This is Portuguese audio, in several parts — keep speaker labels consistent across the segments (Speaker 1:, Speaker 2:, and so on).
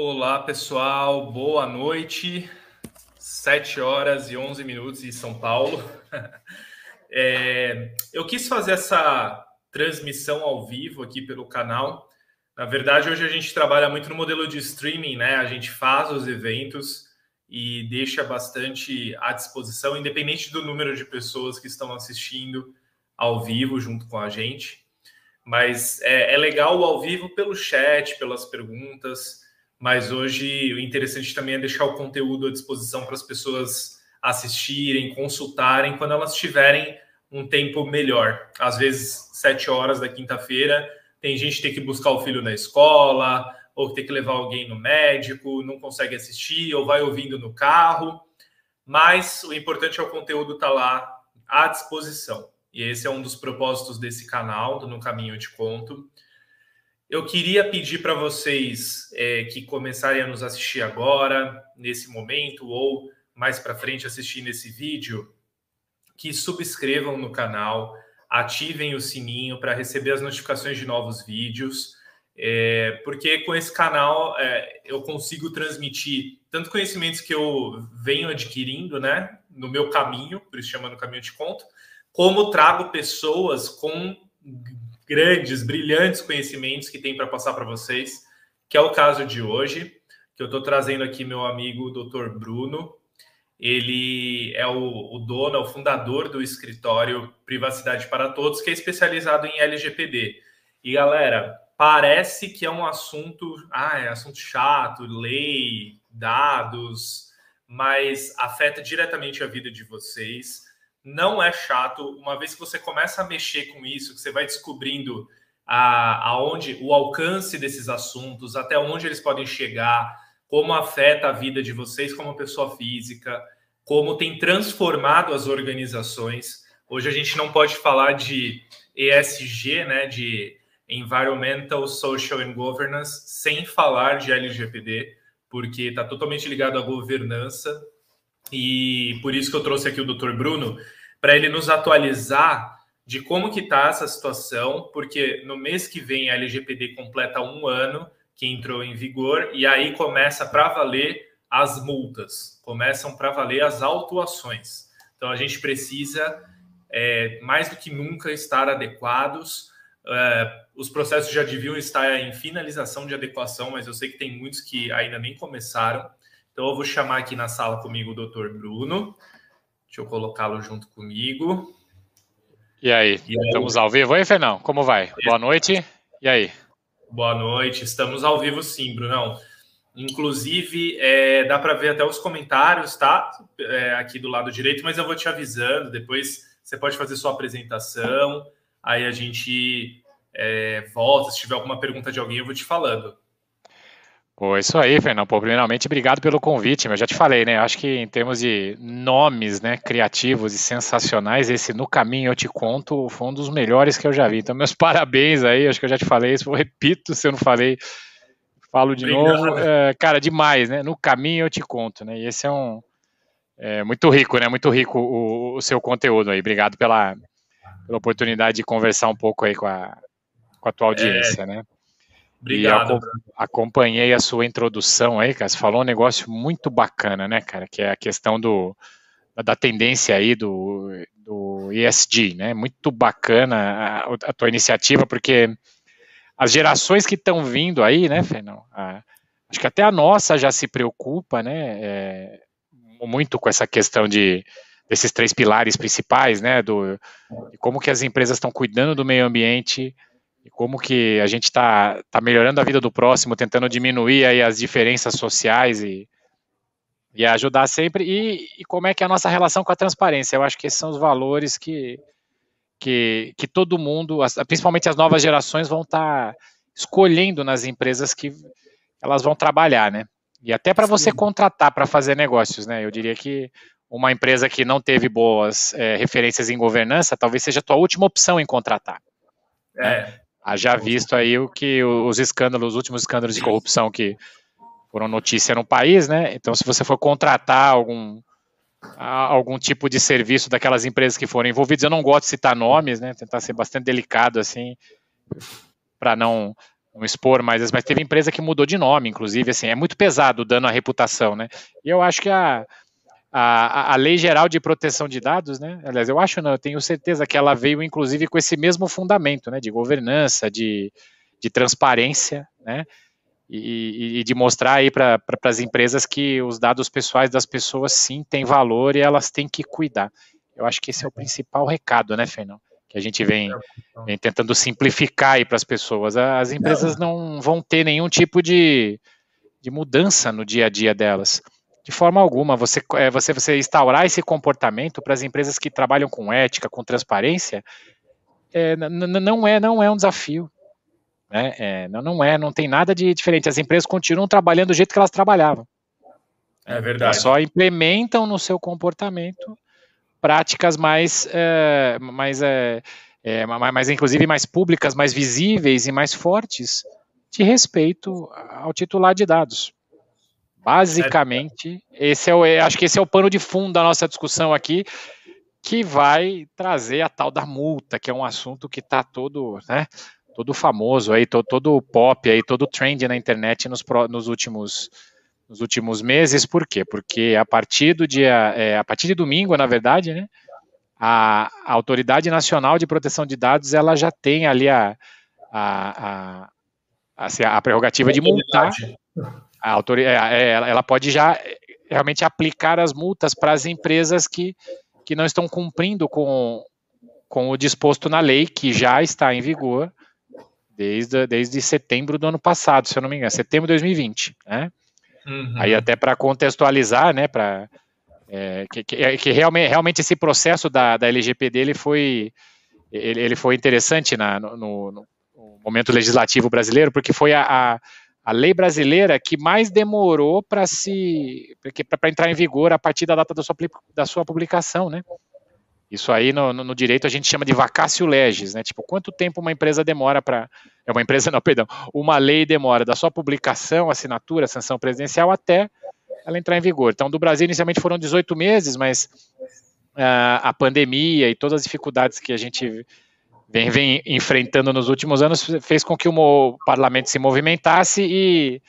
Speaker 1: Olá, pessoal, boa noite. 7 horas e 11 minutos em São Paulo. É, eu quis fazer essa transmissão ao vivo aqui pelo canal. Na verdade, hoje a gente trabalha muito no modelo de streaming, né? A gente faz os eventos e deixa bastante à disposição, independente do número de pessoas que estão assistindo ao vivo junto com a gente. Mas é, é legal o ao vivo pelo chat, pelas perguntas mas hoje o interessante também é deixar o conteúdo à disposição para as pessoas assistirem, consultarem quando elas tiverem um tempo melhor. Às vezes, sete horas da quinta-feira, tem gente que tem que buscar o filho na escola, ou tem que levar alguém no médico, não consegue assistir, ou vai ouvindo no carro. Mas o importante é o conteúdo estar tá lá à disposição. E esse é um dos propósitos desse canal, do No Caminho Eu Te Conto. Eu queria pedir para vocês é, que começarem a nos assistir agora, nesse momento, ou mais para frente assistir nesse vídeo, que subscrevam no canal, ativem o sininho para receber as notificações de novos vídeos, é, porque com esse canal é, eu consigo transmitir tanto conhecimentos que eu venho adquirindo, né, no meu caminho, por isso chamando Caminho de Conto, como trago pessoas com grandes, brilhantes conhecimentos que tem para passar para vocês, que é o caso de hoje, que eu estou trazendo aqui meu amigo Dr. Bruno. Ele é o, o dono, é o fundador do escritório Privacidade para Todos, que é especializado em LGPD. E galera, parece que é um assunto, ah, é assunto chato, lei, dados, mas afeta diretamente a vida de vocês não é chato. Uma vez que você começa a mexer com isso, que você vai descobrindo a, aonde o alcance desses assuntos, até onde eles podem chegar, como afeta a vida de vocês como pessoa física, como tem transformado as organizações. Hoje a gente não pode falar de ESG, né, de Environmental, Social and Governance, sem falar de LGPD, porque está totalmente ligado à governança. E por isso que eu trouxe aqui o Dr. Bruno, para ele nos atualizar de como que está essa situação, porque no mês que vem a LGPD completa um ano que entrou em vigor e aí começa para valer as multas, começam para valer as autuações. Então a gente precisa é, mais do que nunca estar adequados. É, os processos já deviam estar em finalização de adequação, mas eu sei que tem muitos que ainda nem começaram. Então eu vou chamar aqui na sala comigo o Dr. Bruno. Deixa eu colocá-lo junto comigo.
Speaker 2: E aí, e aí, estamos ao vivo aí, Fernão? Como vai? Boa noite. E aí?
Speaker 1: Boa noite, estamos ao vivo sim, Brunão. Inclusive, é, dá para ver até os comentários, tá? É, aqui do lado direito, mas eu vou te avisando. Depois você pode fazer sua apresentação, aí a gente é, volta. Se tiver alguma pergunta de alguém, eu vou te falando.
Speaker 2: Pô, isso aí, Fernando. Pô, primeiramente, obrigado pelo convite. Eu já te falei, né? Acho que em termos de nomes, né, criativos e sensacionais, esse No Caminho Eu Te Conto foi um dos melhores que eu já vi. Então, meus parabéns aí. Acho que eu já te falei isso. Eu repito se eu não falei. Falo de obrigado. novo. É, cara, demais, né? No Caminho Eu Te Conto, né? E esse é um... É, muito rico, né? Muito rico o, o seu conteúdo aí. Obrigado pela, pela oportunidade de conversar um pouco aí com a, com a tua audiência, é... né? Obrigado. E acompanhei a sua introdução aí, cara. Você falou um negócio muito bacana, né, cara? Que é a questão do, da tendência aí do, do ESG, né? Muito bacana a, a tua iniciativa, porque as gerações que estão vindo aí, né, Fernão? acho que até a nossa já se preocupa, né? É, muito com essa questão de desses três pilares principais, né? Do, como que as empresas estão cuidando do meio ambiente, e como que a gente está tá melhorando a vida do próximo, tentando diminuir aí as diferenças sociais e, e ajudar sempre, e, e, como é que é a nossa relação com a transparência. Eu acho que esses são os valores que, que, que todo mundo, principalmente as novas gerações, vão estar tá escolhendo nas empresas que elas vão trabalhar, né? E até para você contratar para fazer negócios, né? Eu diria que uma empresa que não teve boas é, referências em governança, talvez seja a tua última opção em contratar. É. Né? Haja visto aí o que os escândalos, os últimos escândalos de corrupção que foram notícia no país, né? Então, se você for contratar algum algum tipo de serviço daquelas empresas que foram envolvidas, eu não gosto de citar nomes, né? Tentar ser bastante delicado assim, para não não expor mais, mas teve empresa que mudou de nome, inclusive, assim, é muito pesado o dano à reputação, né? E eu acho que a, a, a Lei Geral de Proteção de Dados, né? Aliás, eu acho não, eu tenho certeza que ela veio, inclusive, com esse mesmo fundamento, né? De governança, de, de transparência, né? E, e, de mostrar aí para as empresas que os dados pessoais das pessoas sim têm valor e elas têm que cuidar. Eu acho que esse é o principal recado, né, Fernão? Que a gente vem, vem tentando simplificar aí para as pessoas. As empresas não vão ter nenhum tipo de, de mudança no dia a dia delas. De forma alguma, você, é, você, você instaurar esse comportamento para as empresas que trabalham com ética, com transparência, é, não, é, não é um desafio. Né? É, não, é, não tem nada de diferente. As empresas continuam trabalhando do jeito que elas trabalhavam.
Speaker 1: É verdade.
Speaker 2: Elas só implementam no seu comportamento práticas mais, é, mais, é, é, mais, inclusive mais públicas, mais visíveis e mais fortes de respeito ao titular de dados. Basicamente, esse é o, acho que esse é o pano de fundo da nossa discussão aqui, que vai trazer a tal da multa, que é um assunto que está todo, né, todo famoso aí, todo, todo pop aí, todo trend na internet nos, nos últimos nos últimos meses. Por quê? Porque a partir do dia, é, a partir de domingo, na verdade, né, a, a, Autoridade Nacional de Proteção de Dados ela já tem ali a, a, a, assim, a prerrogativa de multar. A autoridade, é, é ela pode já realmente aplicar as multas para as empresas que, que não estão cumprindo com, com o disposto na lei, que já está em vigor desde, desde setembro do ano passado, se eu não me engano, setembro de 2020, né? Uhum. Aí até para contextualizar, né, para é, que, que, é, que, realmente, realmente esse processo da, da LGPD ele foi, ele, ele foi interessante na, no, no, no, momento legislativo brasileiro, porque foi a, a, a lei brasileira que mais demorou para se para entrar em vigor a partir da data da sua, da sua publicação, né? Isso aí no, no, direito a gente chama de vacácio legis, né? Tipo, quanto tempo uma empresa demora para. É uma empresa, não, perdão. Uma lei demora da sua publicação, assinatura, sanção presidencial até ela entrar em vigor. Então, do Brasil, inicialmente foram 18 meses, mas uh, a pandemia e todas as dificuldades que a gente vem, vem enfrentando nos últimos anos fez com que o parlamento se movimentasse e,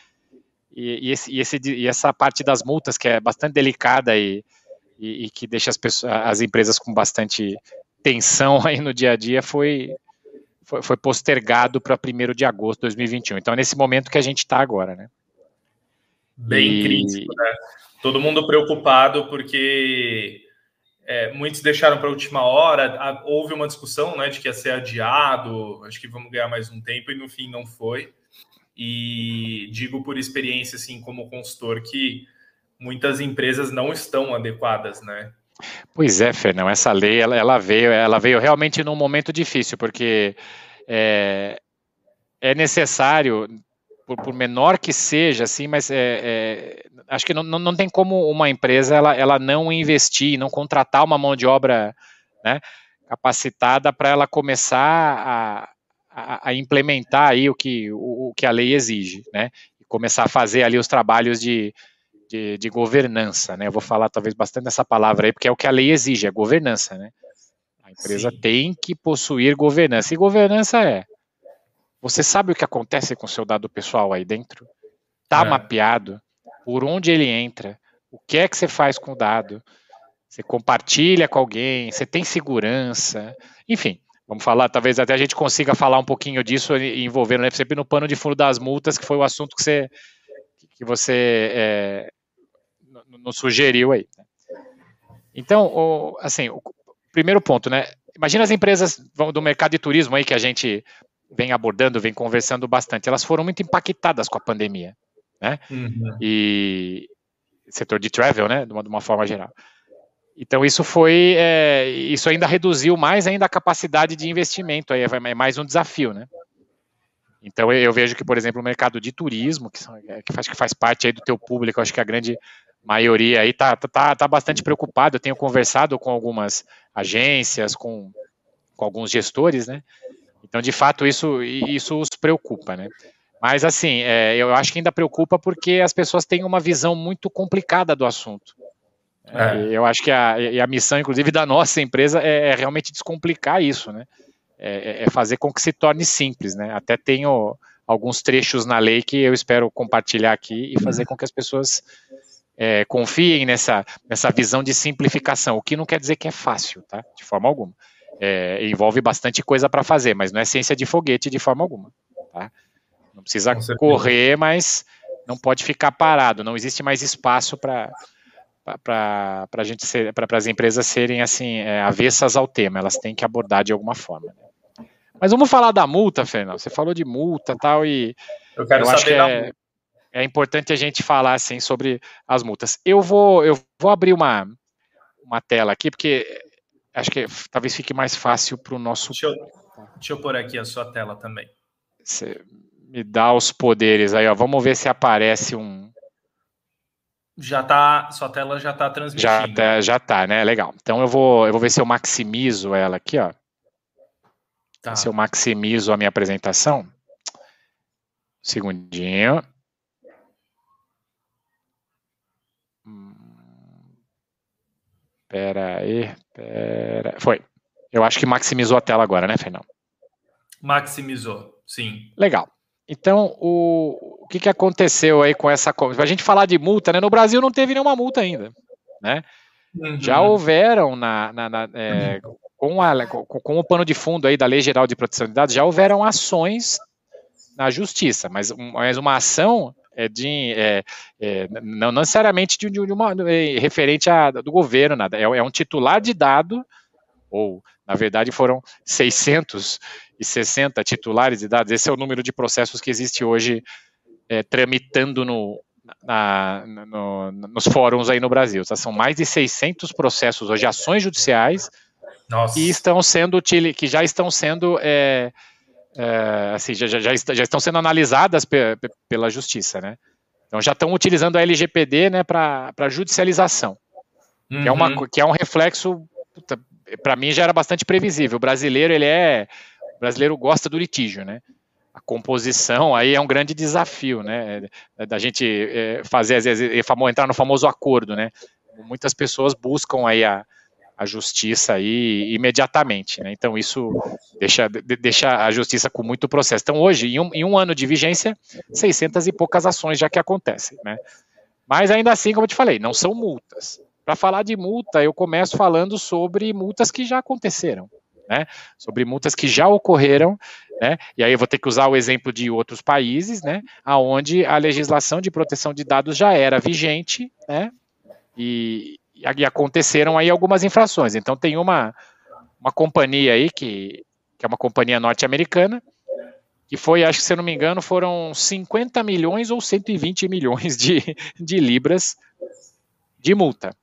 Speaker 2: e, e, esse, e, esse, e essa parte das multas, que é bastante delicada e e, e que deixa as, pessoas, as empresas com bastante tensão aí no dia a dia foi, foi, foi postergado para 1 de agosto de 2021. Então, é nesse momento que a gente está agora, né?
Speaker 1: Bem e... crítico, né? Todo mundo preocupado porque é, muitos deixaram para a última hora. Houve uma discussão né, de que ia ser adiado, acho que vamos ganhar mais um tempo, e no fim não foi. E digo por experiência, assim, como consultor, que muitas empresas não estão adequadas, né?
Speaker 2: Pois é, Fernão, essa lei ela, ela, veio, ela veio realmente num momento difícil, porque é, é necessário, por, por, menor que seja, assim, mas é, é, acho que não, não, não, tem como uma empresa ela, ela não investir, não contratar uma mão de obra né, capacitada para ela começar a, a, a, implementar aí o que, o, o que a lei exige, né? E começar a fazer ali os trabalhos de, de, de, governança, né? Eu vou falar talvez bastante dessa palavra aí, porque é o que a lei exige, é governança, né? A empresa Sim. tem que possuir governança. E governança é, você sabe o que acontece com o seu dado pessoal aí dentro? Tá é. mapeado, por onde ele entra, o que é que você faz com o dado, você compartilha com alguém, você tem segurança, enfim, vamos falar, talvez até a gente consiga falar um pouquinho disso envolvendo né, sempre no pano de fundo das multas, que foi o assunto que você, que você é, nos sugeriu aí. Né? Então, o, assim, o primeiro ponto, né? Imagina as empresas do mercado de turismo aí que a gente vem abordando, vem conversando bastante. Elas foram muito impactadas com a pandemia, né? Uhum. E setor de travel, né? De uma, de uma forma geral. Então isso foi, é, isso ainda reduziu mais ainda a capacidade de investimento. Aí é mais um desafio, né? Então eu vejo que, por exemplo, o mercado de turismo, que, é, que, faz, que faz parte aí do teu público, acho que a grande maioria aí tá, tá, tá bastante preocupado. Eu tenho conversado com algumas agências, com, com alguns gestores, né? Então, de fato, isso, isso os preocupa, né? Mas, assim, é, eu acho que ainda preocupa porque as pessoas têm uma visão muito complicada do assunto. É. Eu acho que a, a missão, inclusive, da nossa empresa é, é realmente descomplicar isso, né? É, é, é, fazer com que se torne simples, né? Até tenho alguns trechos na lei que eu espero compartilhar aqui e fazer com que as pessoas é, confiem nessa, nessa visão de simplificação, o que não quer dizer que é fácil, tá? De forma alguma. É, envolve bastante coisa para fazer, mas não é ciência de foguete de forma alguma, tá? Não precisa correr, mas não pode ficar parado. Não existe mais espaço para para a gente ser, para as empresas serem assim é, avessas ao tema. Elas têm que abordar de alguma forma. Né? Mas vamos falar da multa, Fernando. Você falou de multa tal e
Speaker 1: eu quero eu acho que
Speaker 2: é, é importante a gente falar assim sobre as multas. Eu vou eu vou abrir uma uma tela aqui porque acho que talvez fique mais fácil para o nosso.
Speaker 1: Deixa eu, deixa eu pôr aqui a sua tela também.
Speaker 2: Você me dá os poderes aí, ó. Vamos ver se aparece um.
Speaker 1: Já tá, sua tela já tá transmitindo.
Speaker 2: Já tá, já tá, né? Legal. Então eu vou, eu vou ver se eu maximizo ela aqui, ó. Tá. Se eu maximizo a minha apresentação. Segundinho. Pera aí, pera. Foi. Eu acho que maximizou a tela agora, né, Fernão?
Speaker 1: Maximizou, sim.
Speaker 2: Legal. Então, o, o que, que aconteceu aí com essa. Para a gente falar de multa, né? No Brasil não teve nenhuma multa ainda. Né? Uhum. Já houveram na, na, na é, com, a, com, com, o pano de fundo aí da Lei Geral de Proteção de Dados, já houveram ações na justiça, mas, mas uma ação de é, é, não necessariamente de, de uma é, referente a, do governo, nada. É, é, um titular de dado, ou na verdade foram 600 e 60 titulares de dados. Esse é o número de processos que existe hoje é, tramitando no, na, no, nos fóruns aí no Brasil. Tá? São mais de 600 processos hoje, ações judiciais Nossa. que estão sendo que já estão sendo é, é, assim, já, já, já, estão sendo analisadas pe, pe, pela justiça, né? Então já estão utilizando a LGPD né, para judicialização, uhum. que, é uma, uhum. que é um reflexo, para mim já era bastante previsível. O brasileiro ele é o brasileiro gosta do litígio, né? A composição aí é um grande desafio, né? Da gente é, fazer, às vezes, entrar no famoso acordo, né? Muitas pessoas buscam aí a, a justiça aí imediatamente, né? Então isso deixa, deixa a justiça com muito processo. Então hoje, em um, em um ano de vigência, 600 e poucas ações já que acontecem, né? Mas ainda assim, como eu te falei, não são multas. Para falar de multa, eu começo falando sobre multas que já aconteceram né? Sobre multas que já ocorreram, né? E aí eu vou ter que usar o exemplo de outros países, né? Aonde a legislação de proteção de dados já era vigente, né? E, e aconteceram aí algumas infrações. Então tem uma, uma companhia aí que, que é uma companhia norte-americana, que foi, acho que se eu não me engano, foram 50 milhões ou 120 milhões de, de libras de multa.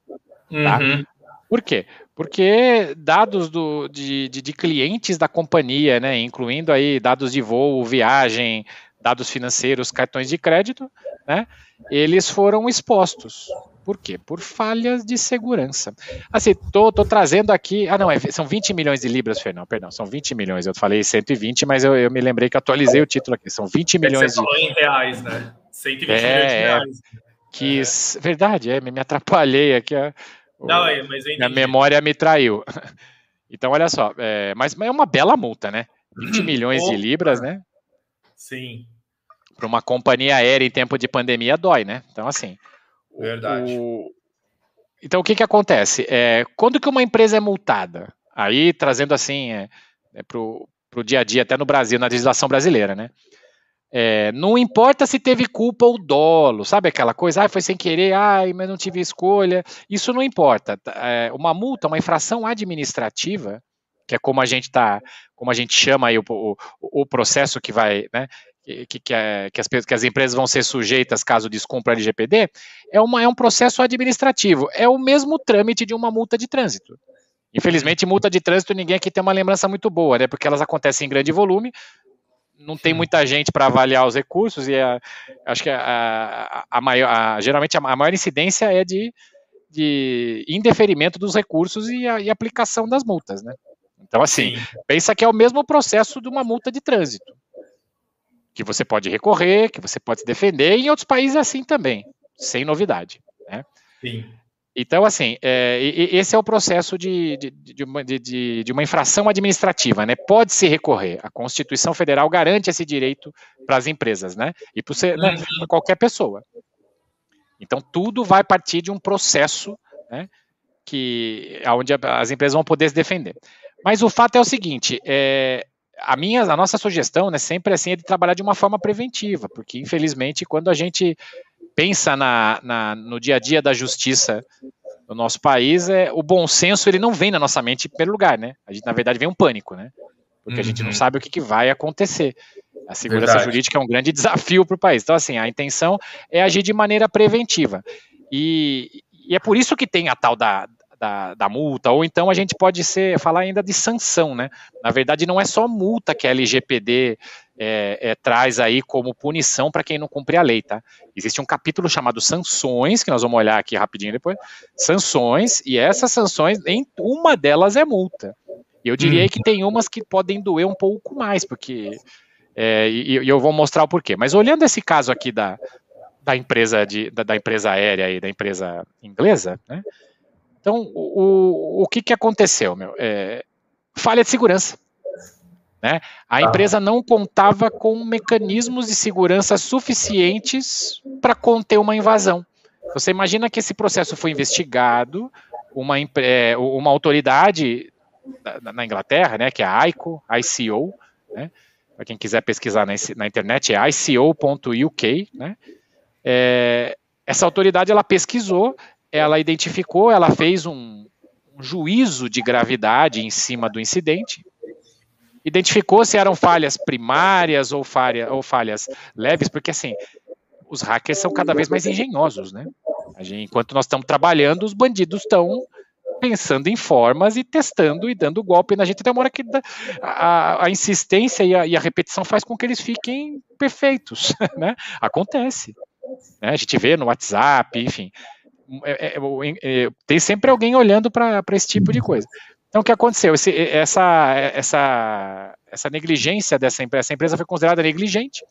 Speaker 2: Tá? Uhum. Por quê? Porque dados do, de, de, de, clientes da companhia, né, incluindo aí dados de voo, viagem, dados financeiros, cartões de crédito, né, eles foram expostos. Por quê? Por falhas de segurança. Assim, tô, tô trazendo aqui. Ah, não, é, são 20 milhões de libras, Fernando, perdão, são 20 milhões. Eu falei 120, mas eu, eu me lembrei que atualizei o título aqui. São 20 milhões
Speaker 1: Você de. Falou em reais, né? 120 é,
Speaker 2: milhões de reais. Que, é. verdade, é, me atrapalhei aqui.
Speaker 1: Não, é, mas
Speaker 2: a memória me traiu. Então, olha só, é, mas é uma bela multa, né? 20 milhões de libras, né?
Speaker 1: Sim.
Speaker 2: Para uma companhia aérea em tempo de pandemia dói, né? Então, assim.
Speaker 1: Verdade. O...
Speaker 2: Então, o que, que acontece? É, quando que uma empresa é multada? Aí, trazendo assim é, é para o dia a dia, até no Brasil, na legislação brasileira, né? É, não importa se teve culpa ou dolo, sabe aquela coisa, ah, foi sem querer, ai, mas não tive escolha. Isso não importa. Tá, é, uma multa, uma infração administrativa, que é como a gente tá, como a gente chama aí o, o, o processo que vai, né, que, que, é, que, as, que as empresas vão ser sujeitas caso descumpra a LGPD, é, uma, é um processo administrativo. É o mesmo trâmite de uma multa de trânsito. Infelizmente, multa de trânsito ninguém aqui tem uma lembrança muito boa, né? Porque elas acontecem em grande volume, não tem muita gente para avaliar os recursos e a, acho que a, a, maior, geralmente a, maior incidência é de, de indeferimento dos recursos e, e aplicação das multas, né? Então, assim, Sim. pensa que é o mesmo processo de uma multa de trânsito, que você pode recorrer, que você pode se defender, e em outros países é assim também, sem novidade, né?
Speaker 1: Sim.
Speaker 2: Então, assim, é, esse é o processo de, de, de, uma, de, uma, infração administrativa, né? Pode se recorrer. A Constituição Federal garante esse direito para as empresas, né? E para né, uhum. qualquer pessoa. Então, tudo vai partir de um processo, né? Que, onde as empresas vão poder se defender. Mas o fato é o seguinte: é, a minha, a nossa sugestão, né, sempre assim, é de trabalhar de uma forma preventiva, porque infelizmente quando a gente pensa na, na, no dia a dia da justiça no nosso país, é, o bom senso ele não vem na nossa mente em primeiro lugar, né? A gente, na verdade, vem um pânico, né? Porque uhum. a gente não uhum. sabe o que, que vai acontecer. A segurança verdade. jurídica é um grande desafio para o país. Então, assim, a intenção é agir de maneira preventiva. E, e é por isso que tem a tal da, da, da, multa, ou então a gente pode ser, falar ainda de sanção, né? Na verdade, não é só multa que a LGPD é, é, traz aí como punição para quem não cumpre a lei, tá? Existe um capítulo chamado sanções, que nós vamos olhar aqui rapidinho depois. Sanções, e essas sanções, em uma delas é multa. E eu diria hum. que tem umas que podem doer um pouco mais, porque. É, e, e, eu vou mostrar o porquê. Mas olhando esse caso aqui da, da empresa de, da, da empresa aérea e da empresa inglesa, né? Então, o, o que, que aconteceu, meu? É, falha de segurança. Né? A empresa não contava com mecanismos de segurança suficientes para conter uma invasão. Você imagina que esse processo foi investigado, uma, é, uma autoridade na Inglaterra, né, que é a ICO, ICO, né, para quem quiser pesquisar na, na internet, é ico.uk, né, é, essa autoridade ela pesquisou ela identificou, ela fez um, um juízo de gravidade em cima do incidente, identificou se eram falhas primárias ou, falha, ou falhas leves, porque assim, os hackers são cada vez mais engenhosos, né? Gente, enquanto nós estamos trabalhando, os bandidos estão pensando em formas e testando e dando golpe na gente. Tem uma hora que a, a insistência e a, e a, repetição faz com que eles fiquem perfeitos, né? Acontece. Né? A gente vê no WhatsApp, enfim. É, é, é, tem sempre alguém olhando para esse tipo de coisa. Então, o que aconteceu? Esse, essa, essa, essa negligência dessa empresa, essa empresa foi considerada negligente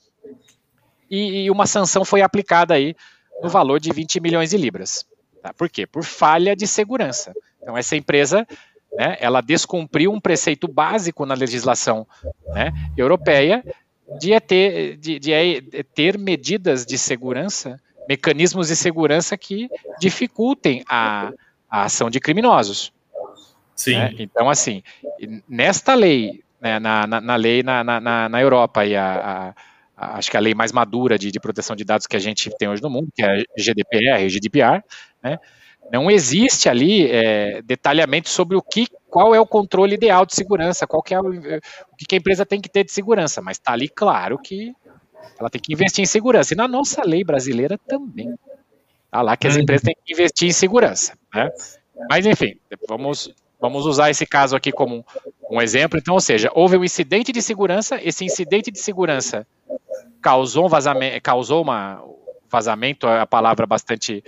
Speaker 2: e, e, uma sanção foi aplicada aí no valor de 20 milhões de libras. Tá? Por quê? Por falha de segurança. Então, essa empresa, né, ela descumpriu um preceito básico na legislação né, europeia de ter, de, de ter medidas de segurança mecanismos de segurança que dificultem a, a ação de criminosos. Sim. Né? Então, assim, nesta lei, né, na, na, na, lei na, na, na Europa e a, a, acho que a lei mais madura de, de proteção de dados que a gente tem hoje no mundo, que é a GDPR, GDPR, né, não existe ali é, detalhamento sobre o que, qual é o controle ideal de segurança, qual que é o, o que a empresa tem que ter de segurança, mas está ali claro que ela tem que investir em segurança. E na nossa lei brasileira também. Tá lá que as uhum. empresas têm que investir em segurança. Né? Mas, enfim, vamos, vamos usar esse caso aqui como um, um exemplo. Então, ou seja, houve um incidente de segurança, esse incidente de segurança causou um vazamento, causou uma vazamento, é a palavra bastante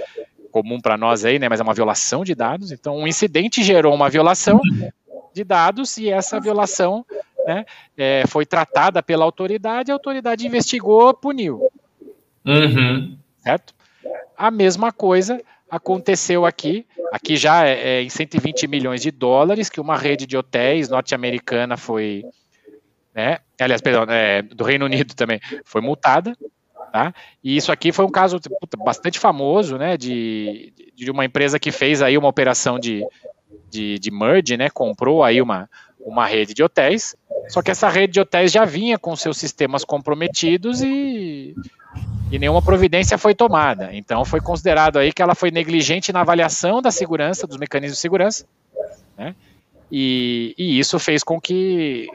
Speaker 2: comum para nós aí, né, mas é uma violação de dados. Então, um incidente gerou uma violação de dados e essa violação né, é, foi tratada pela autoridade, a autoridade investigou, puniu. Uhum. Certo? A mesma coisa aconteceu aqui, aqui já é, é em 120 milhões de dólares, que uma rede de hotéis norte-americana foi, né, aliás, perdão, é, do Reino Unido também, foi multada, tá? E isso aqui foi um caso puta, bastante famoso, né, de, de uma empresa que fez aí uma operação de, de, de merge, né, comprou aí uma, uma rede de hotéis, só que essa rede de hotéis já vinha com seus sistemas comprometidos e, e nenhuma providência foi tomada. Então foi considerado aí que ela foi negligente na avaliação da segurança, dos mecanismos de segurança, né? E, e isso fez com que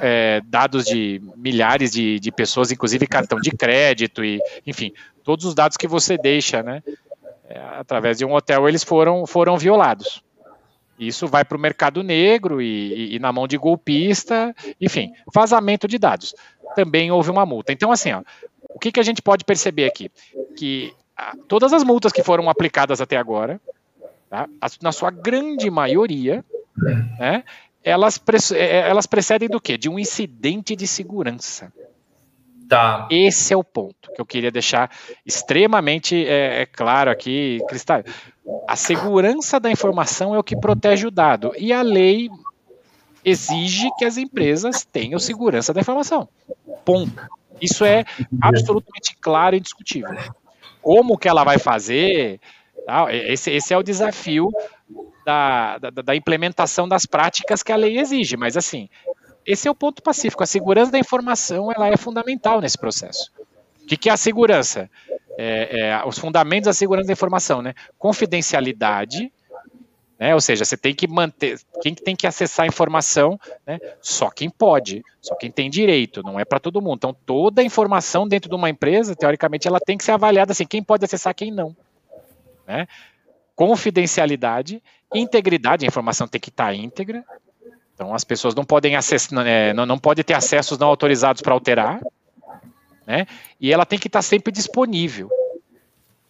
Speaker 2: é, dados de milhares de, de pessoas, inclusive cartão de crédito e, enfim, todos os dados que você deixa, né, é, através de um hotel, eles foram, foram violados. Isso vai para o mercado negro e, e, e, na mão de golpista, enfim, vazamento de dados. Também houve uma multa. Então, assim, ó, o que, que a gente pode perceber aqui? Que a, ah, todas as multas que foram aplicadas até agora, tá, na sua grande maioria, né, elas, é, é, elas precedem do quê? De um incidente de segurança. Tá. Esse é o ponto que eu queria deixar extremamente é, é claro aqui, Cristal. A segurança da informação é o que protege o dado. E a lei exige que as empresas tenham segurança da informação. Ponto. Isso é absolutamente claro e indiscutível. Como que ela vai fazer? Esse, esse é o desafio da, da, da, implementação das práticas que a lei exige. Mas assim, esse é o ponto pacífico. A segurança da informação ela é fundamental nesse processo. O que, que é a segurança? É, é, os fundamentos da segurança da informação, né? Confidencialidade, né? Ou seja, você tem que manter, quem tem que acessar a informação, né? Só quem pode, só quem tem direito, não é para todo mundo. Então, toda a informação dentro de uma empresa, teoricamente, ela tem que ser avaliada assim, quem pode acessar, quem não, né? Confidencialidade, integridade, a informação tem que estar tá íntegra, então as pessoas não podem acessar, é, não, não podem ter acessos não autorizados para alterar, né? E ela tem que estar sempre disponível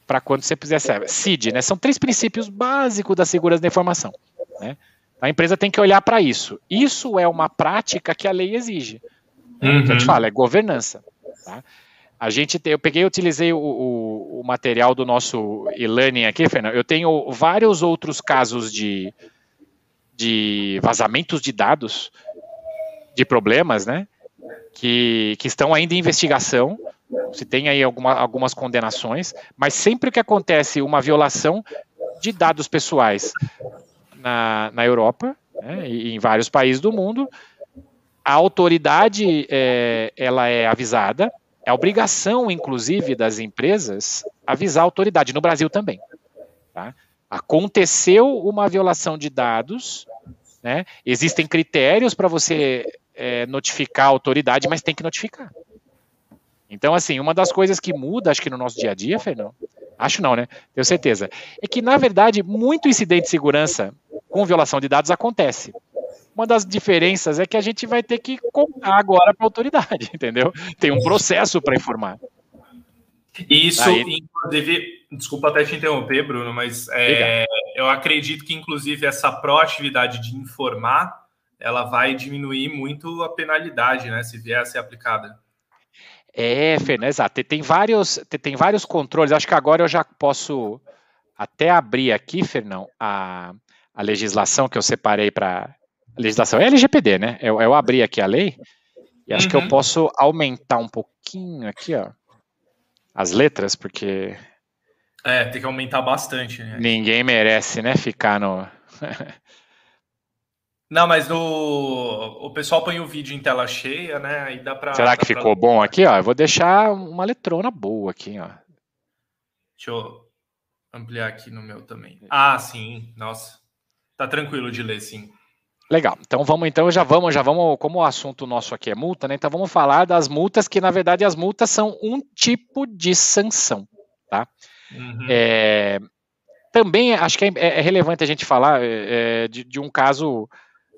Speaker 2: para quando você fizer CID, né? São três princípios básicos da segurança da informação, né? A empresa tem que olhar para isso. Isso é uma prática que a lei exige. Uhum. Que a gente uhum. fala, é governança. Tá? A gente tem, eu peguei e utilizei o, o, o, material do nosso e-learning aqui, Fernando. Eu tenho vários outros casos de, de vazamentos de dados, de problemas, né? Que, que estão ainda em investigação. Se tem aí alguma, algumas condenações, mas sempre que acontece uma violação de dados pessoais na, na Europa né, e em vários países do mundo, a autoridade é, ela é avisada, é obrigação, inclusive, das empresas avisar a autoridade, no Brasil também. Tá? Aconteceu uma violação de dados, né? existem critérios para você é, notificar a autoridade, mas tem que notificar. Então, assim, uma das coisas que muda, acho que no nosso dia a dia, Fernando, acho não, né? Tenho certeza, é que, na verdade, muito incidente de segurança com violação de dados acontece. Uma das diferenças é que a gente vai ter que contar agora para a autoridade, entendeu? Tem um processo para informar.
Speaker 1: Isso, Aí... inclusive, desculpa até te interromper, Bruno, mas é, eu acredito que, inclusive, essa proatividade de informar, ela vai diminuir muito a penalidade, né, se vier a ser aplicada.
Speaker 2: É, Fernando, exato. Tem, vários, tem vários controles. Acho que agora eu já posso até abrir aqui, Fernão, a, a legislação que eu separei para. Legislação é LGPD, né? Eu, eu abri aqui a lei e acho uhum. que eu uhum. posso aumentar um pouquinho aqui, ó as letras, porque.
Speaker 1: É, tem que aumentar bastante. Né?
Speaker 2: Ninguém merece, né, ficar no.
Speaker 1: Não, mas no... o pessoal põe o vídeo em tela cheia, né? Aí dá pra.
Speaker 2: Será
Speaker 1: que
Speaker 2: ficou pra... bom aqui, ó? Eu vou deixar uma letrona boa aqui, ó.
Speaker 1: Deixa eu ampliar aqui no meu também. Ah, sim. Nossa. Tá tranquilo de ler, sim.
Speaker 2: Legal. Então vamos, então já vamos, já vamos, como o assunto nosso aqui é multa, né? Então vamos falar das multas que na verdade as multas são um tipo de sanção, tá? Uhum. É, também acho que é, é, relevante a gente falar é, de, de, um caso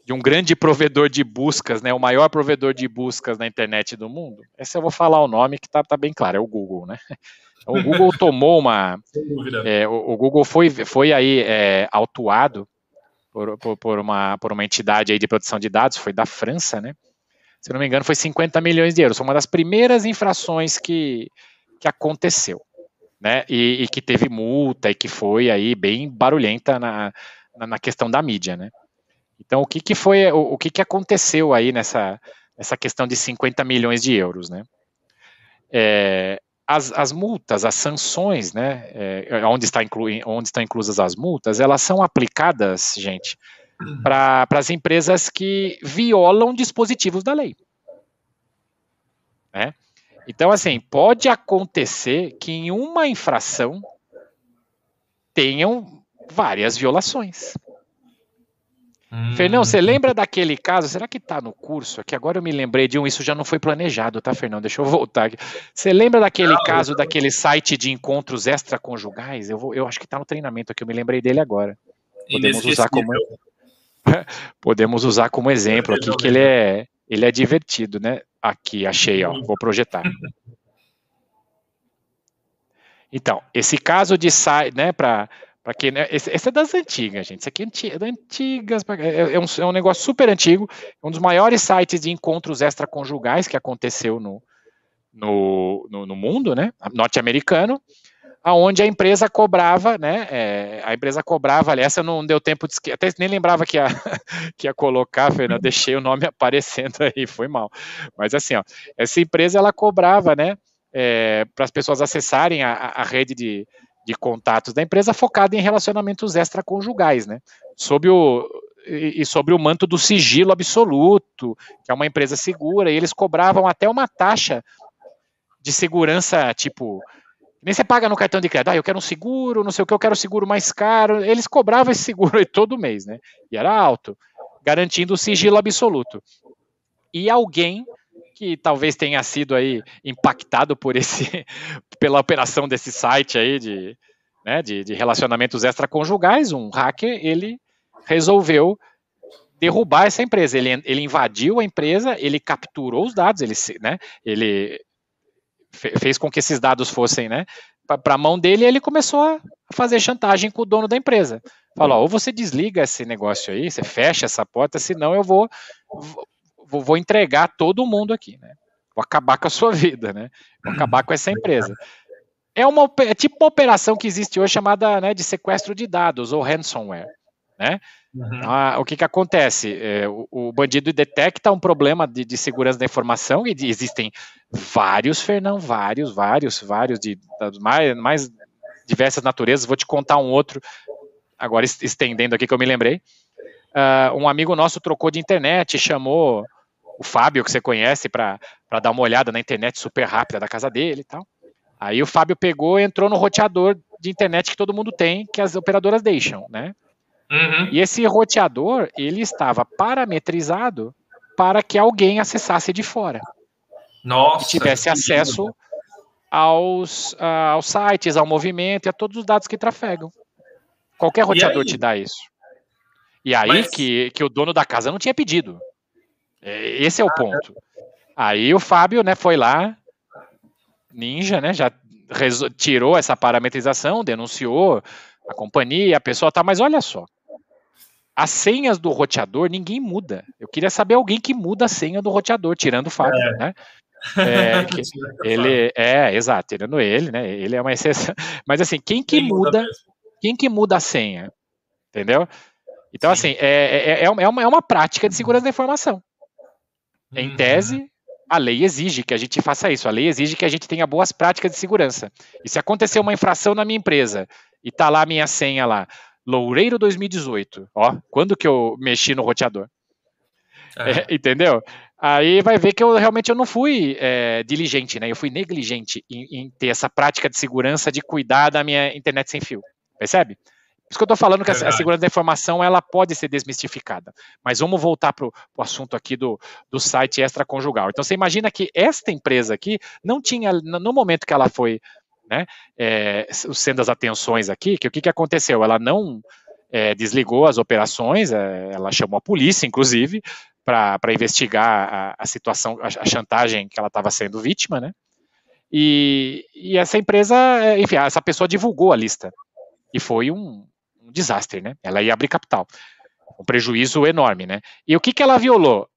Speaker 2: de um grande provedor de buscas, né? O maior provedor de buscas na internet do mundo. Esse eu vou falar o nome que tá, tá bem claro, é o Google, né? O Google tomou uma, é, o, o, Google foi, foi aí é, autuado por, por, por, uma, por uma entidade aí de proteção de dados, foi da França, né? Se não me engano, foi 50 milhões de euros. Foi uma das primeiras infrações que, que aconteceu, né? E, e que teve multa e que foi aí bem barulhenta na, na, na questão da mídia, né? Então, o que, que foi, o, o que, que aconteceu aí nessa, nessa questão de 50 milhões de euros, né? É, as, as multas, as sanções, né, é, onde, está inclu, onde estão inclusas as multas, elas são aplicadas, gente, para as empresas que violam dispositivos da lei. Né? Então, assim, pode acontecer que em uma infração tenham várias violações. Hum. Fernão, você lembra daquele caso? Será que está no curso? Aqui agora eu me lembrei de um, isso já não foi planejado, tá, Fernão? Deixa eu voltar aqui. Você lembra daquele não, caso, daquele site de encontros extraconjugais? Eu, vou, eu acho que está no treinamento aqui, eu me lembrei dele agora. Podemos usar como podemos usar como exemplo aqui que ele é ele é divertido, né? Aqui achei, ó, vou projetar. Então, esse caso de site, né, para para quem, né, esse, esse, é das antigas, gente. Isso aqui é, é antigas, é, é, um, é um negócio super antigo, um dos maiores sites de encontros extraconjugais que aconteceu no, no, no, no mundo, né, norte-americano, aonde a empresa cobrava, né? É, a empresa cobrava, aliás, não deu tempo de até nem lembrava que ia, que ia colocar, Fernando, deixei o nome aparecendo aí, foi mal. Mas assim, ó, essa empresa ela cobrava, né? É, para as pessoas acessarem a, a rede de, de contatos da empresa focada em relacionamentos extraconjugais, né? O e sobre o manto do sigilo absoluto, que é uma empresa segura, e eles cobravam até uma taxa de segurança, tipo, nem você paga no cartão de crédito, ah, eu quero um seguro, não sei o que, eu quero um seguro mais caro. Eles cobravam esse seguro aí todo mês, né? E era alto, garantindo o sigilo absoluto. E alguém que talvez tenha sido aí impactado por esse, pela operação desse site aí de, né, de, de relacionamentos extraconjugais, um hacker, ele resolveu derrubar essa empresa. Ele, ele invadiu a empresa, ele capturou os dados, ele, né, ele fez com que esses dados fossem, né, para a mão dele, e ele começou a fazer chantagem com o dono da empresa. Falou, ou você desliga esse negócio aí, você fecha essa porta, senão eu vou, vou, vou entregar todo mundo aqui, né? Vou acabar com a sua vida, né? Vou acabar com essa empresa. É, uma, é tipo uma operação que existe hoje chamada né, de sequestro de dados, ou ransomware, né? Uhum. Ah, o que, que acontece? É, o, o, bandido detecta um problema de, de, segurança da informação e de, existem vários, Fernão, vários, vários, vários, de, de mais, mais diversas naturezas. Vou te contar um outro, agora estendendo aqui que eu me lembrei. Uh, um amigo nosso trocou de internet, chamou o Fábio, que você conhece, para dar uma olhada na internet super rápida da casa dele e tal. Aí o Fábio pegou e entrou no roteador de internet que todo mundo tem, que as operadoras deixam, né? Uhum. E esse roteador, ele estava parametrizado para que alguém acessasse de fora.
Speaker 1: Nossa.
Speaker 2: E tivesse acesso aos, uh, aos sites, ao movimento e a todos os dados que trafegam. Qualquer roteador te dá isso. E aí Mas... que, que o dono da casa não tinha pedido. É, esse é o ponto. Aí o Fábio, né, foi lá, ninja, né, já tirou essa parametrização, denunciou a companhia, a pessoa tá, mas olha só, as senhas do roteador ninguém muda. Eu queria saber alguém que muda a senha do roteador, tirando o Fábio, é. né? É, que, ele é, exato, tirando ele, né? Ele é uma exceção. Mas assim, quem que quem muda, muda quem que muda a senha? Entendeu? Então, Sim. assim, é, é, é, uma, é uma prática de segurança da informação. Em uhum. tese, a lei exige que a gente faça isso. A lei exige que a gente tenha boas práticas de segurança. E se acontecer uma infração na minha empresa e tá lá a minha senha lá, Loureiro 2018. Ó, quando que eu mexi no roteador? É. É, entendeu? Aí vai ver que eu realmente eu não fui é, diligente, né? Eu fui negligente em, em, ter essa prática de segurança de cuidar da minha internet sem fio. Percebe? Por isso que eu estou falando que a, a, segurança da informação ela pode ser desmistificada. Mas vamos voltar para o assunto aqui do, do site extraconjugal. Então você imagina que esta empresa aqui não tinha, no momento que ela foi né? É, sendo as atenções aqui, que o que, que aconteceu? Ela não é, desligou as operações, é, ela chamou a polícia, inclusive, para investigar a, a, situação, a, a, chantagem que ela estava sendo vítima, né? E, e, essa empresa, é, enfim, essa pessoa divulgou a lista. E foi um, um desastre, né? Ela ia abrir capital. Um prejuízo enorme, né? E o que, que ela violou?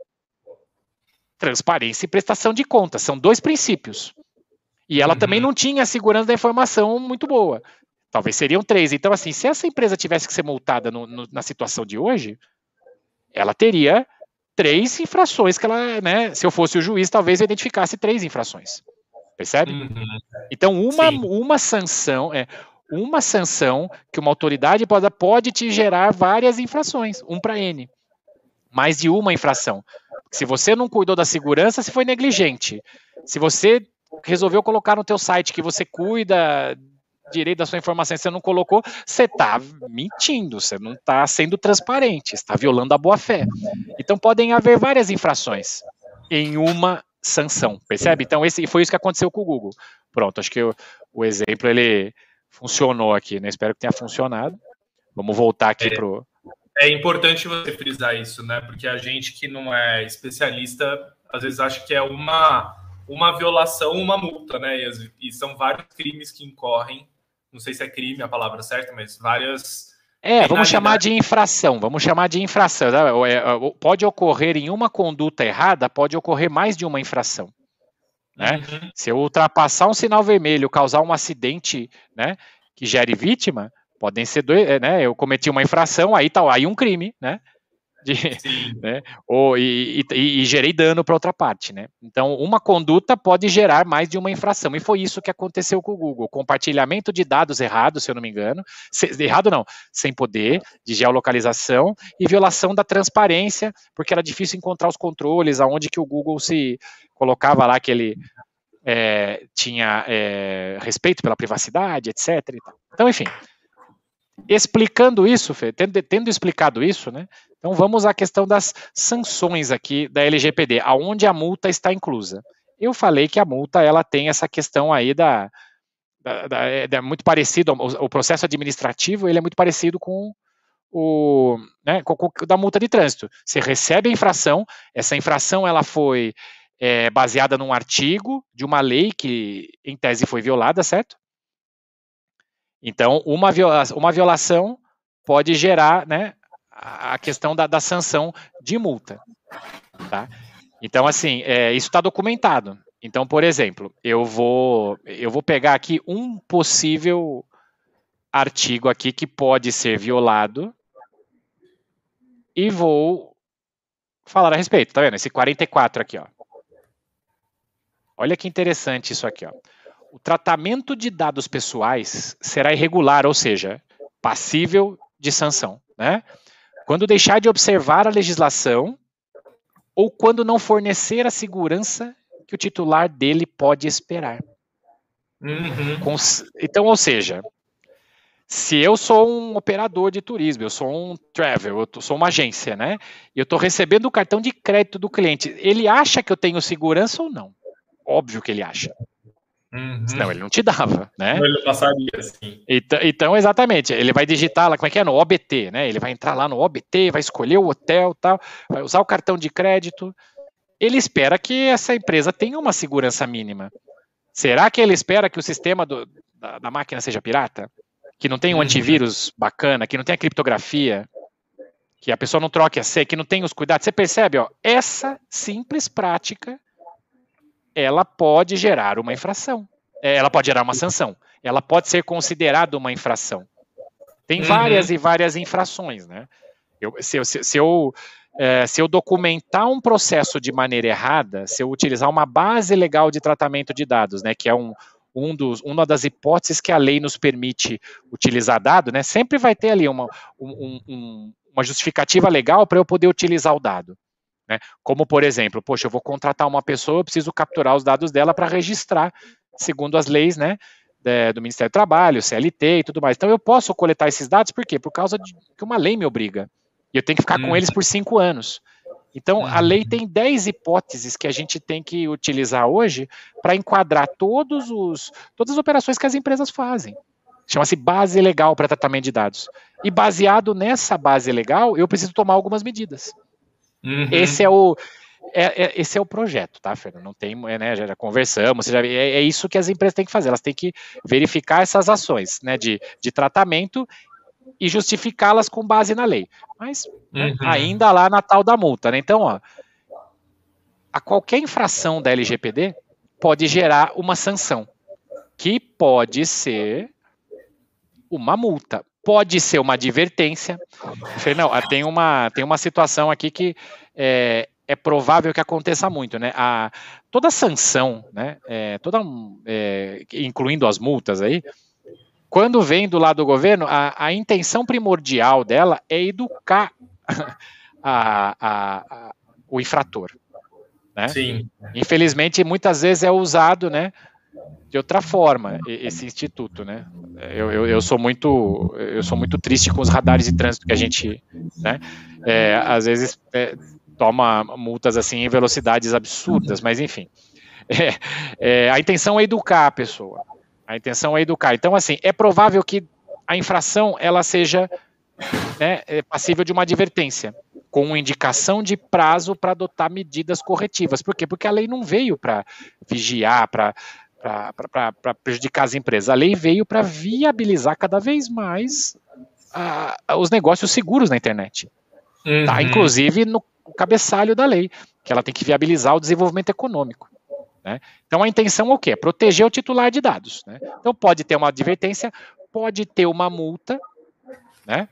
Speaker 2: Transparência e prestação de contas. São dois princípios. E ela uhum. também não tinha a segurança da informação muito boa. Talvez seriam três. Então, assim, se essa empresa tivesse que ser multada no, no, na situação de hoje, ela teria três infrações que ela, né? Se eu fosse o juiz, talvez eu identificasse três infrações. Percebe? Uhum. Então, uma, uma sanção, é, uma sanção que uma autoridade pode, pode te gerar várias infrações, um para N. Mais de uma infração. Se você não cuidou da segurança, se foi negligente. Se você resolveu colocar no teu site que você cuida direito da sua informação e você não colocou, você está mentindo, você não está sendo transparente, está violando a boa-fé. Então podem haver várias infrações em uma sanção, percebe? Então esse foi isso que aconteceu com o Google. Pronto, acho que o, o exemplo ele funcionou aqui, né? Espero que tenha funcionado. Vamos voltar aqui é, pro.
Speaker 1: É importante você frisar isso, né? Porque a gente que não é especialista às vezes acha que é uma uma violação, uma multa, né? E, e, são vários crimes que incorrem. Não sei se é crime a palavra certa, mas várias.
Speaker 2: É, vamos chamar de infração. Vamos chamar de infração. Né? É, pode ocorrer em uma conduta errada, pode ocorrer mais de uma infração. Né? Uhum. Se eu ultrapassar um sinal vermelho, causar um acidente né, que gere vítima, podem ser dois, é, né? Eu cometi uma infração, aí tá aí um crime, né? De, né, ou, e, e, e, gerei dano para outra parte, né? Então, uma conduta pode gerar mais de uma infração, e foi isso que aconteceu com o Google. Compartilhamento de dados errados, se eu não me engano, se, errado não, sem poder, de geolocalização, e violação da transparência, porque era difícil encontrar os controles, aonde que o Google se colocava lá que ele é, tinha é, respeito pela privacidade, etc. Então, enfim, explicando isso, Fê, tendo, tendo, explicado isso, né? Então vamos à questão das sanções aqui da LGPD, aonde a multa está inclusa. Eu falei que a multa ela tem essa questão aí da, da, da é, muito parecido, o, o, processo administrativo ele é muito parecido com o né, com, com, da multa de trânsito. Você recebe a infração, essa infração ela foi é, baseada num artigo de uma lei que em tese foi violada, certo? Então, uma, viola, uma violação pode gerar né, a questão da, da sanção de multa. Tá? Então, assim, é, isso está documentado. Então, por exemplo, eu vou, eu vou pegar aqui um possível artigo aqui que pode ser violado e vou falar a respeito, tá vendo? Esse 44 aqui, ó. Olha que interessante isso aqui, ó o tratamento de dados pessoais será irregular, ou seja, passível de sanção, né? Quando deixar de observar a legislação ou quando não fornecer a segurança que o titular dele pode esperar. Uhum. Então, ou seja, se eu sou um operador de turismo, eu sou um travel, eu sou uma agência, né? E eu estou recebendo o cartão de crédito do cliente, ele acha que eu tenho segurança ou não? Óbvio que ele acha. Uhum. Senão ele não te dava, né? Não, ele passaria, assim. Então, então, exatamente, ele vai digitar lá, como é que é? No OBT, né? Ele vai entrar lá no OBT, vai escolher o hotel tal, vai usar o cartão de crédito. Ele espera que essa empresa tenha uma segurança mínima. Será que ele espera que o sistema do, da, da, máquina seja pirata? Que não tenha um uhum. antivírus bacana, que não tenha criptografia, que a pessoa não troque a senha, que não tenha os cuidados? Você percebe, ó, essa simples prática ela pode gerar uma infração. É, ela pode gerar uma sanção. Ela pode ser considerada uma infração. Tem uhum. várias e várias infrações, né? Eu, se, eu, se, se, eu, é, se eu documentar um processo de maneira errada, se eu utilizar uma base legal de tratamento de dados, né, que é um, um dos, uma das hipóteses que a lei nos permite utilizar dado, né, sempre vai ter ali uma, um, um, uma justificativa legal para eu poder utilizar o dado. Né? Como, por exemplo, poxa, eu vou contratar uma pessoa, eu preciso capturar os dados dela para registrar, segundo as leis né, do Ministério do Trabalho, CLT e tudo mais. Então, eu posso coletar esses dados, por quê? Por causa de que uma lei me obriga. E eu tenho que ficar hum. com eles por cinco anos. Então, a lei uhum. tem dez hipóteses que a gente tem que utilizar hoje para enquadrar todos os, todas as operações que as empresas fazem. Chama-se base legal para tratamento de dados. E baseado nessa base legal, eu preciso tomar algumas medidas. Uhum. Esse é o é, é, esse é o projeto, tá, Fernando? Não tem, é, né, já conversamos, já, é, é, isso que as empresas têm que fazer, elas têm que verificar essas ações, né, de, de tratamento e justificá-las com base na lei. Mas né, uhum. ainda lá na tal da multa, né? Então, ó, a qualquer infração da LGPD pode gerar uma sanção, que pode ser uma multa pode ser uma advertência. Não, tem uma, tem uma situação aqui que é, é provável que aconteça muito, né? A, toda sanção, né? É, toda, é, incluindo as multas aí, quando vem do lado do governo, a, a intenção primordial dela é educar a, a, o infrator. Né? Sim. Infelizmente, muitas vezes é usado, né? De outra forma esse instituto, né? Eu, eu, eu, sou muito eu sou muito triste com os radares de trânsito que a gente, né? É, às vezes é, toma multas assim em velocidades absurdas, mas enfim, é, é, a intenção é educar a pessoa. A intenção é educar. Então assim é provável que a infração ela seja né, é passível de uma advertência com indicação de prazo para adotar medidas corretivas. Por quê? Porque a lei não veio para vigiar, para para prejudicar as empresas. A lei veio para viabilizar cada vez mais a, os negócios seguros na internet. Tá? Uhum. Tá? Inclusive no cabeçalho da lei, que ela tem que viabilizar o desenvolvimento econômico. Né? Então a intenção é o quê? Proteger o titular de dados. Né? Então pode ter uma advertência, pode ter uma multa, né?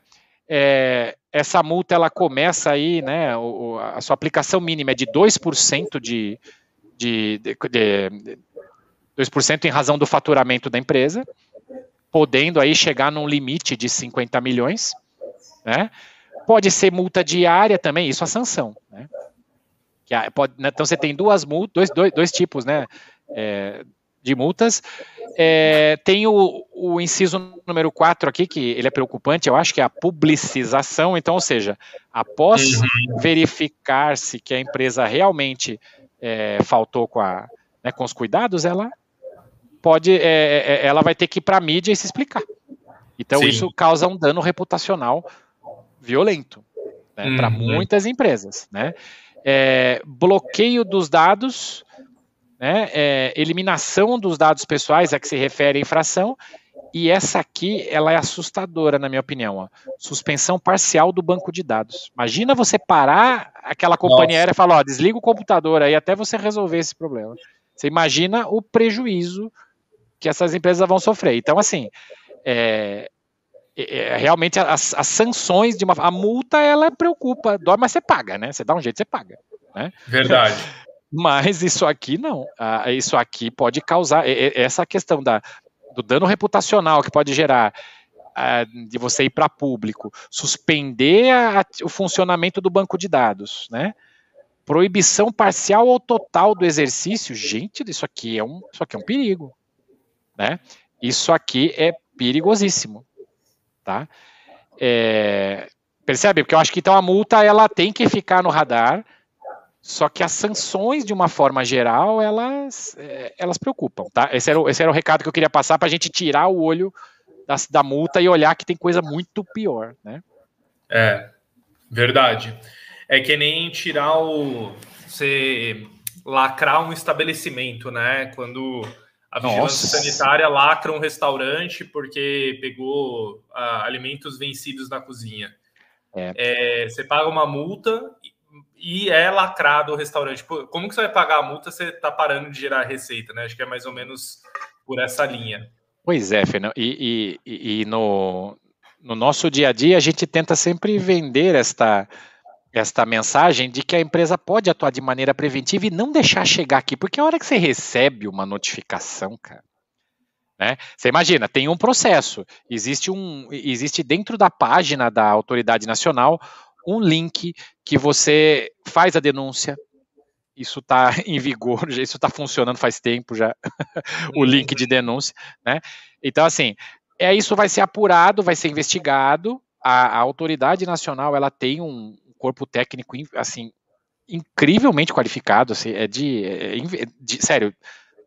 Speaker 2: É, essa multa ela começa aí, né? O, a sua aplicação mínima é de 2% de, de, de, de 2% em razão do faturamento da empresa, podendo aí chegar num limite de 50 milhões, né? Pode ser multa diária também, isso é a sanção, né? Pode, né, então você tem duas multas, dois, dois, dois tipos, né? É, de multas. É, tem o, o, inciso número 4 aqui, que ele é preocupante, eu acho que é a publicização. Então, ou seja, após uhum. verificar-se que a empresa realmente é, faltou com, a, né, com os cuidados, ela pode, é, é, é ela vai ter que ir para a mídia e se explicar. Então, Sim. isso causa um dano reputacional violento né, uhum. para muitas empresas. Né? É, bloqueio dos dados né, é, eliminação dos dados pessoais a que se refere a infração, e essa aqui, ela é assustadora, na minha opinião. Ó. Suspensão parcial do banco de dados. Imagina você parar aquela companhia Nossa. aérea e falar, ó, desliga o computador aí até você resolver esse problema. Você imagina o prejuízo que essas empresas vão sofrer. Então, assim, é, é, é realmente as, as, sanções de uma... A multa, ela preocupa, dói, mas você paga, né? Você dá um jeito, você paga. Né?
Speaker 1: Verdade.
Speaker 2: Mas isso aqui não. Ah, isso aqui pode causar essa questão da, do dano reputacional que pode gerar ah, de você ir para público, suspender a, o funcionamento do banco de dados, né? Proibição parcial ou total do exercício, gente, isso aqui é um, isso aqui é um perigo, né? Isso aqui é perigosíssimo, tá? É, percebe? Porque eu acho que então a multa ela tem que ficar no radar só que as sanções, de uma forma geral, elas, é, elas preocupam, tá? Esse era, o, esse era o recado que eu queria passar para a gente tirar o olho da, da multa e olhar que tem coisa muito pior, né?
Speaker 1: É, verdade. É que nem tirar o. Você lacrar um estabelecimento, né? Quando a vigilância Nossa. sanitária lacra um restaurante porque pegou ah, alimentos vencidos na cozinha. É. É, você paga uma multa e é lacrado o restaurante. Como que você vai pagar a multa se você está parando de gerar receita, né? Acho que é mais ou menos por essa linha.
Speaker 2: Pois é, Fernando. E, e, e no, no nosso dia a dia, a gente tenta sempre vender esta, esta mensagem de que a empresa pode atuar de maneira preventiva e não deixar chegar aqui, porque a hora que você recebe uma notificação, cara, né, você imagina, tem um processo, existe um, existe dentro da página da autoridade nacional um link que você faz a denúncia. Isso está em vigor, isso está funcionando faz tempo já, o link de denúncia, né? Então, assim, é, isso vai ser apurado, vai ser investigado. A, a autoridade nacional, ela tem um corpo técnico, assim, incrivelmente qualificado, assim, é de, é de sério,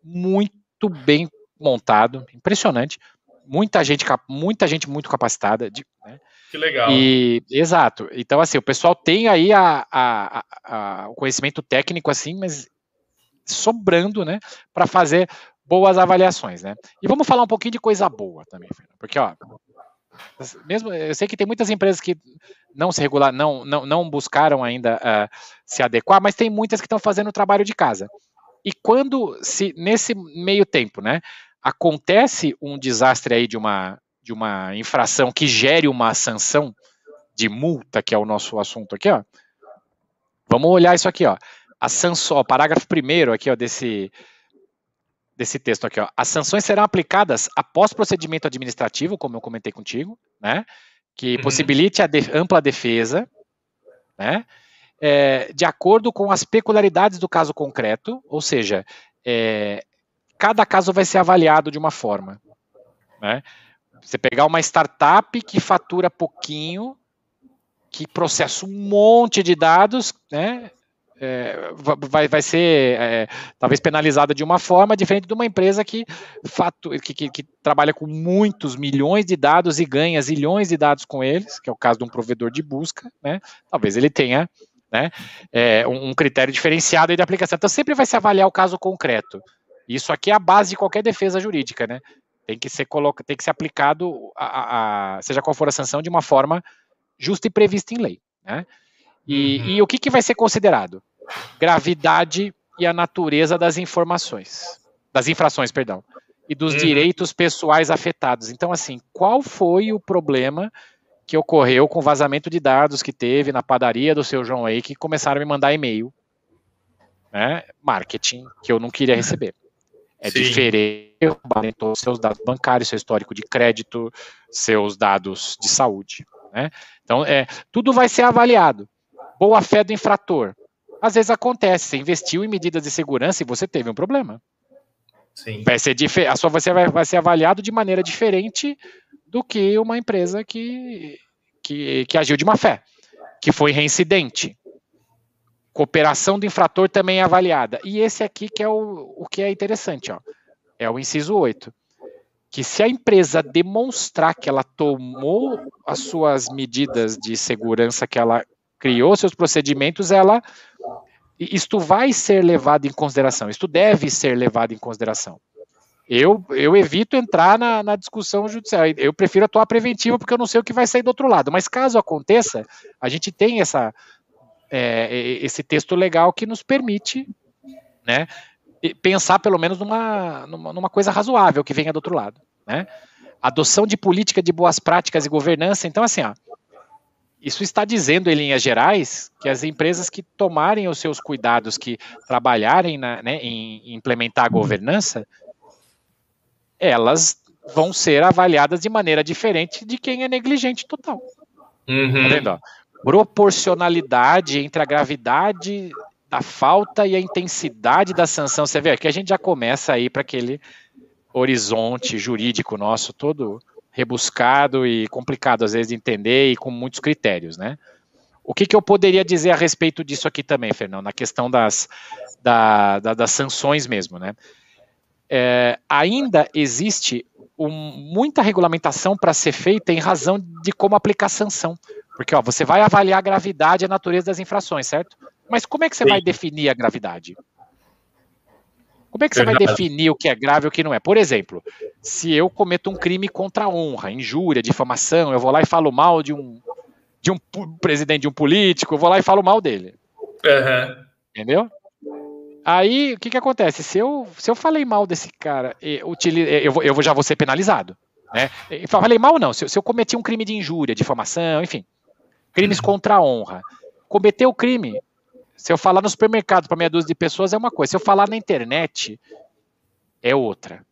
Speaker 2: muito bem montado, impressionante. Muita gente, muita gente muito capacitada, de, né?
Speaker 1: Que legal.
Speaker 2: E, exato. Então, assim, o pessoal tem aí a, a, a, o conhecimento técnico, assim, mas sobrando, né, para fazer boas avaliações, né? E vamos falar um pouquinho de coisa boa também, Fernando, porque, ó, mesmo eu sei que tem muitas empresas que não se regular, não, não, não buscaram ainda uh, se adequar, mas tem muitas que estão fazendo o trabalho de casa. E quando se nesse meio tempo, né, acontece um desastre aí de uma de uma infração que gere uma sanção de multa, que é o nosso assunto aqui, ó. Vamos olhar isso aqui, ó. A sanção, ó, parágrafo primeiro aqui, ó, desse desse texto aqui, ó. As sanções serão aplicadas após procedimento administrativo, como eu comentei contigo, né? Que uhum. possibilite a de, ampla defesa, né? É, de acordo com as peculiaridades do caso concreto, ou seja, é, cada caso vai ser avaliado de uma forma, né? Você pegar uma startup que fatura pouquinho, que processa um monte de dados, né? É, vai, vai ser é, talvez penalizada de uma forma diferente de uma empresa que, fatu, que, que, que, trabalha com muitos milhões de dados e ganha zilhões de dados com eles, que é o caso de um provedor de busca, né? Talvez ele tenha né, é, um, um, critério diferenciado de aplicação. Então sempre vai se avaliar o caso concreto. Isso aqui é a base de qualquer defesa jurídica, né? Tem que ser coloca, tem que ser aplicado a, a, seja qual for a sanção de uma forma justa e prevista em lei, né? E, uhum. e o que, que vai ser considerado? Gravidade e a natureza das informações, das infrações, perdão, e dos uhum. direitos pessoais afetados. Então, assim, qual foi o problema que ocorreu com o vazamento de dados que teve na padaria do seu João aí, que começaram a me mandar e-mail, né? Marketing que eu não queria receber. É Sim. diferente seus dados bancários, seu histórico de crédito, seus dados de saúde. Né? Então, é, tudo vai ser avaliado. Boa fé do infrator. Às vezes acontece, você investiu em medidas de segurança e você teve um problema. Sim. Vai ser a sua vai ser, vai ser avaliado de maneira diferente do que uma empresa que, que, que agiu de má fé, que foi reincidente. Cooperação do infrator também é avaliada. E esse aqui que é o, o que é interessante, ó. É o inciso 8. Que se a empresa demonstrar que ela tomou as suas medidas de segurança, que ela criou seus procedimentos, ela isto vai ser levado em consideração, isto deve ser levado em consideração. Eu, eu evito entrar na, na, discussão judicial. Eu prefiro atuar preventiva porque eu não sei o que vai sair do outro lado. Mas caso aconteça, a gente tem essa, é, esse texto legal que nos permite né, pensar pelo menos numa, numa, numa, coisa razoável que venha do outro lado. Né? Adoção de política de boas práticas e governança. Então, assim, ó, isso está dizendo, em linhas gerais, que as empresas que tomarem os seus cuidados, que trabalharem na, né, em implementar a governança, elas vão ser avaliadas de maneira diferente de quem é negligente total. Uhum. Tá vendo? Proporcionalidade entre a gravidade da falta e a intensidade da sanção. Você vê que a gente já começa aí para aquele horizonte jurídico nosso todo rebuscado e complicado às vezes de entender e com muitos critérios, né? O que, que eu poderia dizer a respeito disso aqui também, Fernando, na questão das, da, da, das sanções mesmo, né? é, ainda existe um, muita regulamentação para ser feita em razão de como aplicar sanção. Porque ó, você vai avaliar a gravidade e a natureza das infrações, certo? Mas como é que você Sim. vai definir a gravidade? Como é que você vai definir o que é grave e o que não é? Por exemplo, se eu cometo um crime contra a honra, injúria, difamação, eu vou lá e falo mal de um, de um presidente de um político, eu vou lá e falo mal dele. Uhum. Entendeu? Aí, o que que acontece? Se eu, se eu falei mal desse cara, eu, eu, eu já vou ser penalizado. Né? Eu falei mal não, se, se eu cometi um crime de injúria, difamação, enfim, crimes uhum. contra a honra. Cometer o crime, se eu falar no supermercado para meia dúzia de pessoas é uma coisa, se eu falar na internet é outra.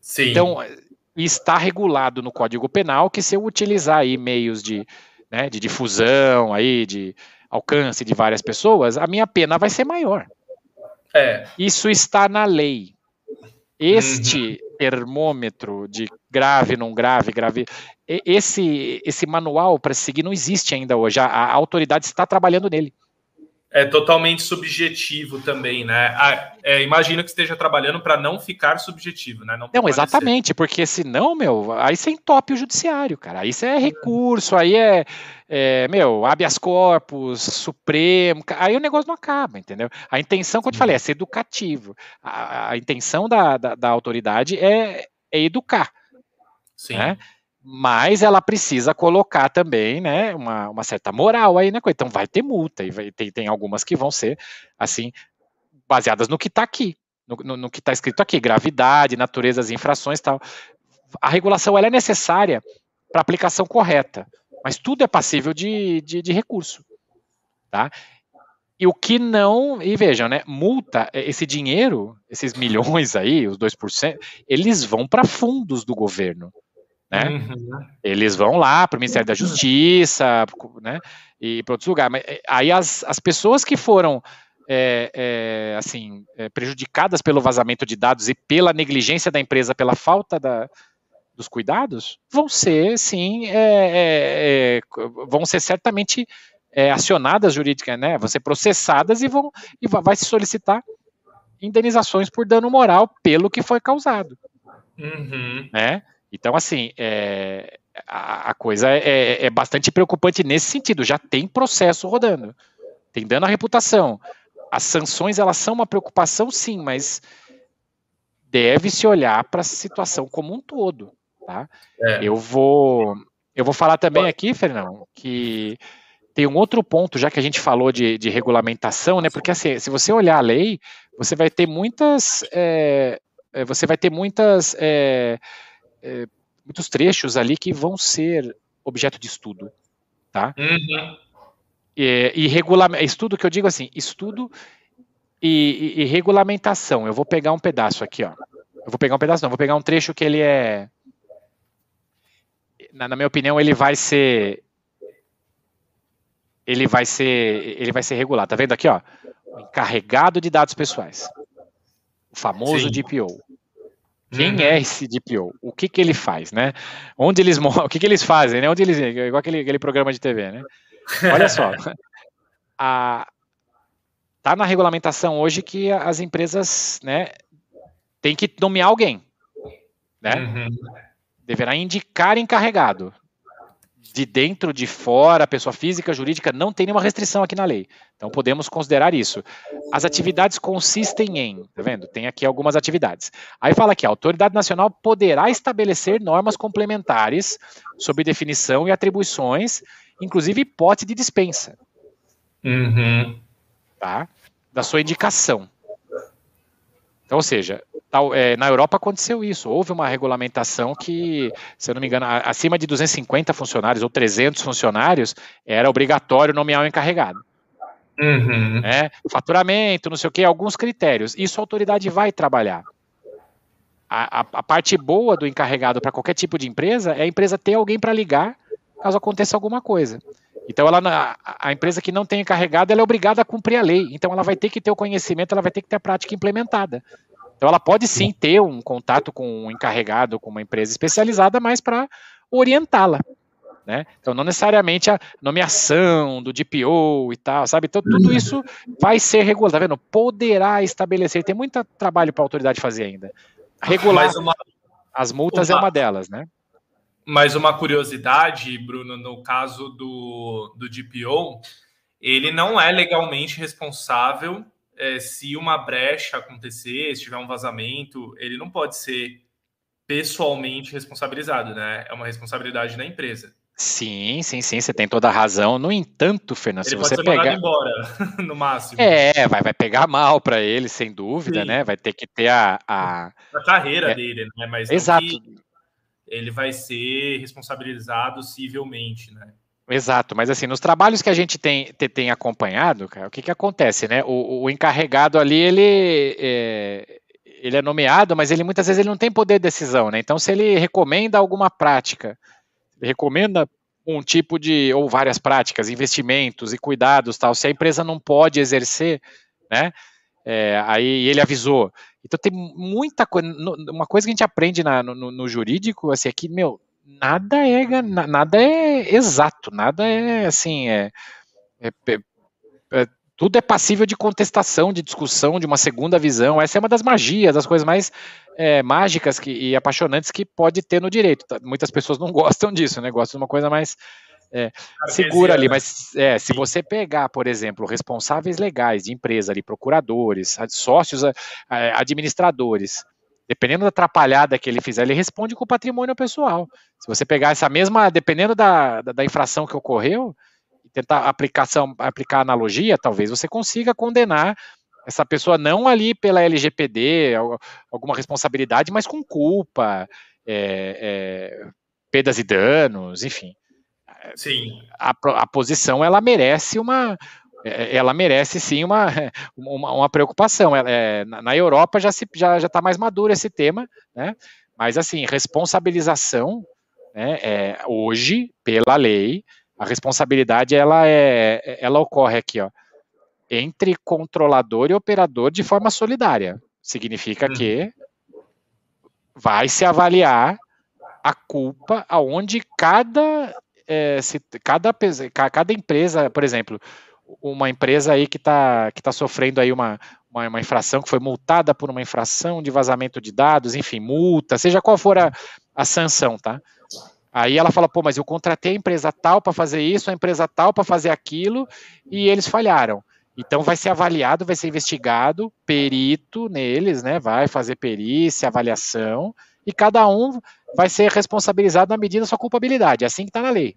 Speaker 2: Sim. Então, está regulado no Código Penal que se eu utilizar aí meios de, né, de difusão, aí, de alcance de várias pessoas, a minha pena vai ser maior. É. Isso está na lei. Este uhum. termômetro de grave, não grave, grave, esse, esse manual para seguir não existe ainda hoje. A, a autoridade está trabalhando nele
Speaker 1: é totalmente subjetivo também, né? Ah, é, imagino que esteja trabalhando para não ficar subjetivo, né?
Speaker 2: Não, não exatamente, porque senão, meu, aí você entope o judiciário, cara. Aí você é recurso, aí é, é, meu, habeas corpus, supremo, aí o negócio não acaba, entendeu? A intenção, como eu te falei, é ser educativo. A, a intenção da, da, da autoridade é, é educar. Sim. Né? Mas ela precisa colocar também, né, uma, uma certa moral aí, né, então vai ter multa, e vai, tem, tem algumas que vão ser, assim, baseadas no que está aqui, no, no, no que está escrito aqui, gravidade, natureza das infrações tal. A regulação, ela é necessária para aplicação correta, mas tudo é passível de, de, de recurso, tá? E o que não, e vejam, né, multa, esse dinheiro, esses milhões aí, os 2%, eles vão para fundos do governo, né? Uhum. Eles vão lá para o Ministério da Justiça, né? E para outros lugares. Mas eh, aí as, as pessoas que foram é, é, assim é, prejudicadas pelo vazamento de dados e pela negligência da empresa, pela falta da, dos cuidados, vão ser, sim, vão ser certamente acionadas jurídicas, né? Vão ser processadas e vão e vai se solicitar indenizações por dano moral pelo que foi causado. Uhum. Né? Então, assim, é, a, a, coisa é, é, é, bastante preocupante nesse sentido. Já tem processo rodando, tem dano à reputação. As sanções, elas são uma preocupação, sim, mas deve-se olhar para a situação como um todo. Tá? É. Eu vou eu vou falar também aqui, Fernão, que tem um outro ponto, já que a gente falou de, de regulamentação, né? Porque assim, se você olhar a lei, você vai ter muitas, é, é você vai ter muitas, é, é, muitos trechos ali que vão ser objeto de estudo, tá? Uhum. E, e regula, estudo que eu digo assim, estudo e, e, e, regulamentação. Eu vou pegar um pedaço aqui, ó. Eu vou pegar um pedaço, não, vou pegar um trecho que ele é, na, na minha opinião, ele vai ser ele vai ser ele vai ser regulado. Tá vendo aqui, ó? Encarregado de dados pessoais. O famoso Sim. DPO. Quem uhum. é esse DPO? O que que ele faz, né? Onde eles o que que eles fazem, né? Onde eles igual aquele, aquele programa de TV, né? Olha só. a tá na regulamentação hoje que as empresas, né, tem que nomear alguém, né? Uhum. Deverá indicar encarregado de dentro, de fora, pessoa física, jurídica, não tem nenhuma restrição aqui na lei. Então podemos considerar isso. As atividades consistem em, tá vendo? Tem aqui algumas atividades. Aí fala que a autoridade nacional poderá estabelecer normas complementares sobre definição e atribuições, inclusive hipótese de dispensa. Uhum. Tá? Da sua indicação. Então, ou seja, Tal, é, na Europa aconteceu isso. Houve uma regulamentação que, se eu não me engano, acima de 250 funcionários ou 300 funcionários, era obrigatório nomear o um encarregado. Uhum. É, faturamento, não sei o que, alguns critérios. Isso a autoridade vai trabalhar. A, a, a parte boa do encarregado para qualquer tipo de empresa é a empresa ter alguém para ligar caso aconteça alguma coisa. Então, ela, a, empresa que não tem encarregado, ela é obrigada a cumprir a lei. Então, ela vai ter que ter o conhecimento, ela vai ter que ter a prática implementada. Então ela pode sim ter um contato com um encarregado, com uma empresa especializada, mas para orientá-la. Né? Então, não necessariamente a nomeação do DPO e tal, sabe? Então, tudo uhum. isso vai ser regulado, tá vendo? Poderá estabelecer, tem muito trabalho para a autoridade fazer ainda. Regular uma, as multas é uma, é uma delas, né?
Speaker 1: Mas uma curiosidade, Bruno, no caso do, do DPO, ele não é legalmente responsável é, se uma brecha acontecer, se tiver um vazamento, ele não pode ser pessoalmente responsabilizado, né? É uma responsabilidade da empresa.
Speaker 2: Sim, sim, sim, você tem toda a razão. No entanto, Fernando, ele se você pegar
Speaker 1: embora, no máximo.
Speaker 2: É, vai, vai pegar mal para ele, sem dúvida, sim. né? Vai ter que ter a a,
Speaker 1: a carreira é, dele, né?
Speaker 2: Mas exato.
Speaker 1: Ele vai ser responsabilizado civilmente, né?
Speaker 2: Exato, mas assim, nos trabalhos que a gente tem, tem acompanhado, cara, o que, que acontece, né? O, o encarregado ali, ele é, ele é nomeado, mas ele muitas vezes ele não tem poder de decisão, né? Então, se ele recomenda alguma prática, recomenda um tipo de, ou várias práticas, investimentos e cuidados, tal, se a empresa não pode exercer, né? É, aí ele avisou. Então tem muita coisa, uma coisa que a gente aprende na, no, no jurídico, assim, é que, meu, nada é nada é exato, nada é assim, é, é, é, tudo é passível de contestação, de discussão, de uma segunda visão. Essa é uma das magias, das coisas mais é, mágicas que, e apaixonantes que pode ter no direito. Tá, muitas pessoas não gostam disso, né? Gostam de uma coisa mais é, segura ali, mas é, se você pegar, por exemplo, responsáveis legais de empresa ali, procuradores, sócios, administradores, dependendo da atrapalhada que ele fizer, ele responde com o patrimônio pessoal. Se você pegar essa mesma, dependendo da, da, da infração que ocorreu, e tentar aplicação, aplicar analogia, talvez você consiga condenar essa pessoa não ali pela LGPD, alguma responsabilidade, mas com culpa, é, é, perdas e danos, enfim.
Speaker 1: Sim.
Speaker 2: A, a posição ela merece uma, é, ela merece sim uma, uma, uma preocupação. É, na Europa já está já, já tá mais maduro esse tema, né? mas assim, responsabilização, né, é, hoje, pela lei, a responsabilidade ela, é, ela ocorre aqui, ó, entre controlador e operador de forma solidária. Significa uhum. que vai se avaliar a culpa aonde cada, é, se, cada, cada empresa, por exemplo, uma empresa aí que está que tá sofrendo aí uma, uma, uma, infração, que foi multada por uma infração de vazamento de dados, enfim, multa, seja qual for a, a sanção, tá? Aí ela fala, pô, mas eu contratei a empresa tal para fazer isso, a empresa tal para fazer aquilo, e eles falharam. Então vai ser avaliado, vai ser investigado, perito neles, né? Vai fazer perícia, avaliação, e cada um vai ser responsabilizado na medida da sua culpabilidade. É assim que está na lei.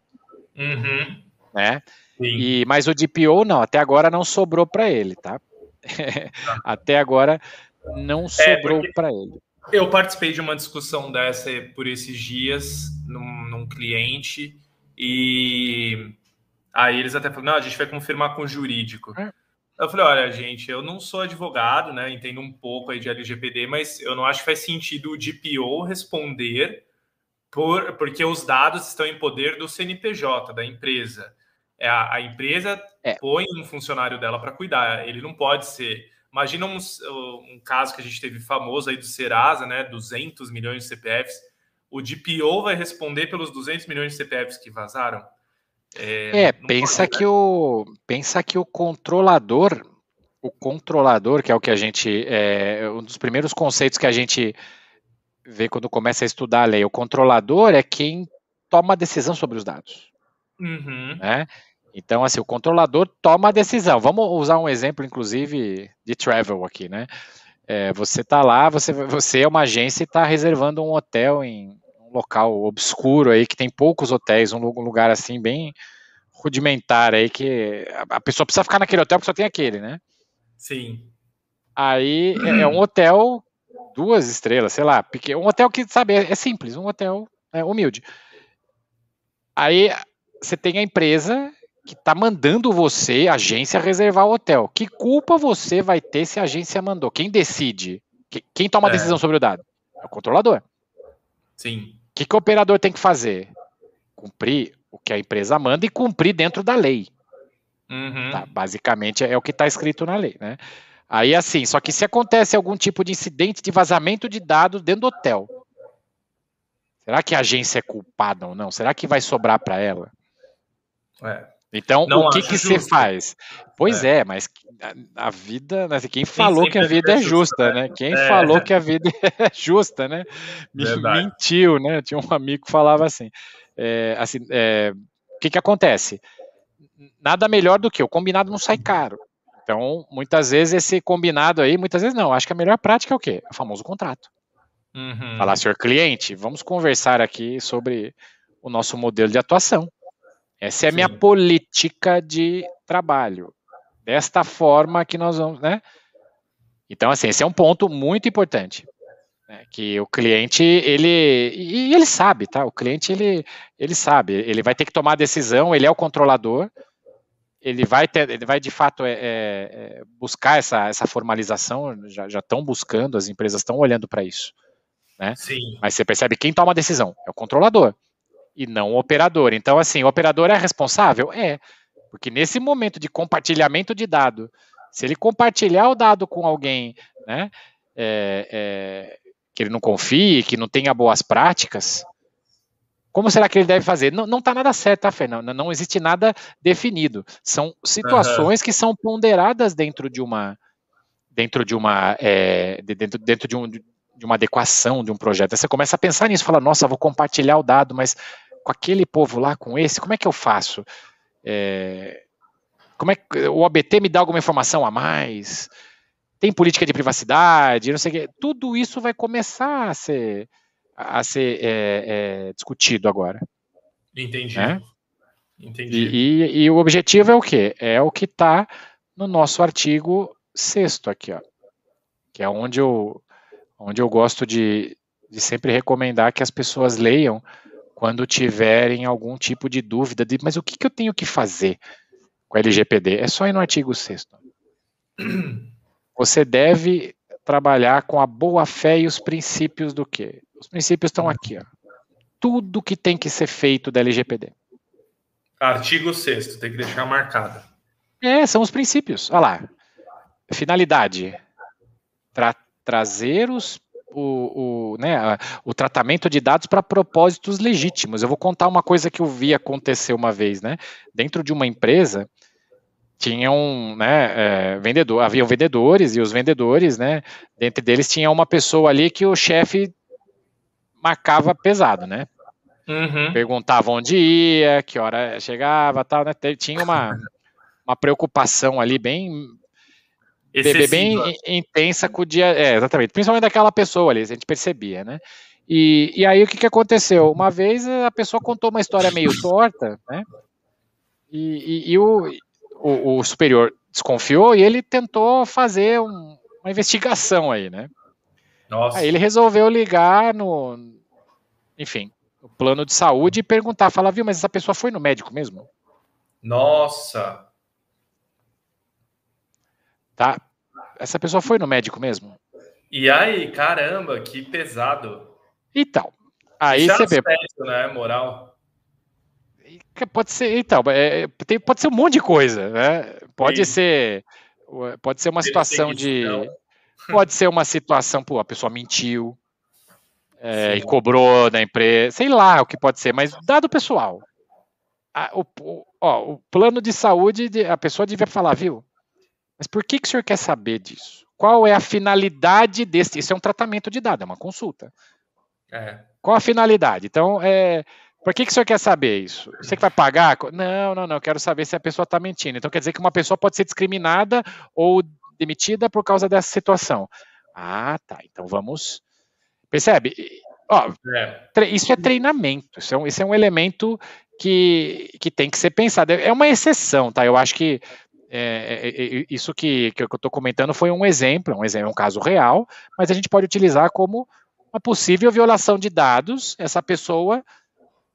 Speaker 2: Uhum. Né? E, mas o DPO não, até agora não sobrou para ele, tá? até agora não é, sobrou é para ele.
Speaker 1: Eu participei de uma discussão dessa por esses dias num, num cliente e aí eles até falaram, não, a gente vai confirmar com o jurídico. É. Eu falei, olha, gente, eu não sou advogado, né? Entendo um pouco aí de LGPD, mas eu não acho que faz sentido o DPO responder por, porque os dados estão em poder do CNPJ, da empresa. É, a, a empresa é. põe um funcionário dela para cuidar. Ele não pode ser. Imagina um, um, caso que a gente teve famoso aí do Serasa, né? 200 milhões de CPFs. O DPO vai responder pelos 200 milhões de CPFs que vazaram?
Speaker 2: É, é pensa pode, que né? o pensa que o controlador, o controlador, que é o que a gente é um dos primeiros conceitos que a gente vê quando começa a estudar a lei, o controlador é quem toma a decisão sobre os dados. Uhum. Né? Então, assim, o controlador toma a decisão. Vamos usar um exemplo, inclusive, de travel aqui, né? É, você está lá, você, você é uma agência e está reservando um hotel em um local obscuro aí, que tem poucos hotéis, um lugar assim bem rudimentar aí, que a pessoa precisa ficar naquele hotel porque só tem aquele, né?
Speaker 1: Sim.
Speaker 2: Aí é, é um hotel, duas estrelas, sei lá, um hotel que, sabe, é, é simples, um hotel é, humilde. Aí você tem a empresa que está mandando você, agência, reservar o hotel. Que culpa você vai ter se a agência mandou? Quem decide? Quem toma a é. decisão sobre o dado? É o controlador.
Speaker 1: Sim.
Speaker 2: O que, que o operador tem que fazer? Cumprir o que a empresa manda e cumprir dentro da lei. Uhum. Tá, basicamente é o que está escrito na lei, né? Aí assim, só que se acontece algum tipo de incidente de vazamento de dados dentro do hotel, será que a agência é culpada ou não? Será que vai sobrar para ela? É. Então, não o que que você faz? Pois é, é mas a, vida, né, quem falou que a vida é justa, né? Quem é. falou que a vida é justa, né? Mentiu, né? Tinha um amigo que falava assim, é, assim, é, o que que acontece? Nada melhor do que o combinado não sai caro. Então, muitas vezes esse combinado aí, muitas vezes não. Acho que a melhor prática é o quê? O famoso contrato. Uhum. Falar, senhor cliente, vamos conversar aqui sobre o nosso modelo de atuação. Essa é a Sim. minha política de trabalho. Desta forma que nós vamos, né? Então, assim, esse é um ponto muito importante. Né, que o cliente, ele, e ele sabe, tá? O cliente, ele, ele sabe, ele vai ter que tomar a decisão, ele é o controlador, ele vai ter, ele vai de fato é, é, é buscar essa, essa formalização, já, já estão buscando, as empresas estão olhando para isso, né?
Speaker 1: Sim.
Speaker 2: Mas você percebe quem toma a decisão é o controlador e não o operador. Então, assim, o operador é responsável? É, porque nesse momento de compartilhamento de dado, se ele compartilhar o dado com alguém, né, é, é, que ele não confie, que não tenha boas práticas, como será que ele deve fazer? Não está nada certo, tá, Fernando? Não existe nada definido. São situações uhum. que são ponderadas dentro de uma dentro de uma é, dentro, dentro de, um, de uma adequação de um projeto. Aí você começa a pensar nisso, fala, nossa, vou compartilhar o dado, mas com aquele povo lá, com esse, como é que eu faço? É, como é que o OBT me dá alguma informação a mais? Tem política de privacidade, não sei o quê. Tudo isso vai começar a ser, a ser é, é, discutido agora.
Speaker 1: Entendi. Né? Entendi.
Speaker 2: E, e, e, o objetivo é o quê? É o que está no nosso artigo sexto aqui, ó, que é onde eu, onde eu gosto de, de sempre recomendar que as pessoas leiam quando tiverem algum tipo de dúvida de, mas o que, que eu tenho que fazer com a LGPD? É só ir no artigo 6 Você deve trabalhar com a boa fé e os princípios do quê? Os princípios estão aqui, ó. Tudo que tem que ser feito da LGPD.
Speaker 1: Artigo 6 tem que deixar marcado.
Speaker 2: É, são os princípios. Olha lá. Finalidade. Tra trazer os o, o, né, o tratamento de dados para propósitos legítimos. Eu vou contar uma coisa que eu vi acontecer uma vez, né? Dentro de uma empresa tinham, né, é, vendedor, haviam vendedores e os vendedores, né, dentre deles tinha uma pessoa ali que o chefe marcava pesado, né? Uhum. Perguntava onde ia, que hora chegava, tal, né? Tinha uma, uma preocupação ali bem Excessiva. bem intensa com o dia. É, exatamente. Principalmente daquela pessoa ali, a gente percebia, né? E, e aí o que, que aconteceu? Uma vez a pessoa contou uma história meio torta, né? E, e, e o, o, o, superior desconfiou e ele tentou fazer um, uma investigação aí, né? Nossa. Aí ele resolveu ligar no, enfim, no plano de saúde e perguntar, falar, viu, mas essa pessoa foi no médico mesmo?
Speaker 1: Nossa.
Speaker 2: Tá? Essa pessoa foi no médico mesmo?
Speaker 1: E aí, caramba, que pesado.
Speaker 2: Então, aí você vê.
Speaker 1: né, moral.
Speaker 2: Pode ser, então, é, tem, pode ser um monte de coisa, né? Pode Sim. ser, pode ser uma situação de, pode ser uma situação, pô, a pessoa mentiu é, e cobrou da empresa, sei lá o que pode ser, mas dado pessoal, a, o, o, ó, o plano de saúde, a pessoa devia falar, viu? Mas por que, que o senhor quer saber disso? Qual é a finalidade desse? Isso é um tratamento de dado, é uma consulta. É. Qual a finalidade? Então, é, por que, que o senhor quer saber isso? Você que vai pagar? Não, não, não. Eu quero saber se a pessoa está mentindo. Então, quer dizer que uma pessoa pode ser discriminada ou demitida por causa dessa situação. Ah, tá. Então vamos. Percebe? Ó, é. Isso é treinamento. Isso é um, isso é um elemento que, que tem que ser pensado. É uma exceção, tá? Eu acho que é, é, é, é isso que, que eu estou comentando foi um exemplo, um exemplo, um caso real, mas a gente pode utilizar como uma possível violação de dados. Essa pessoa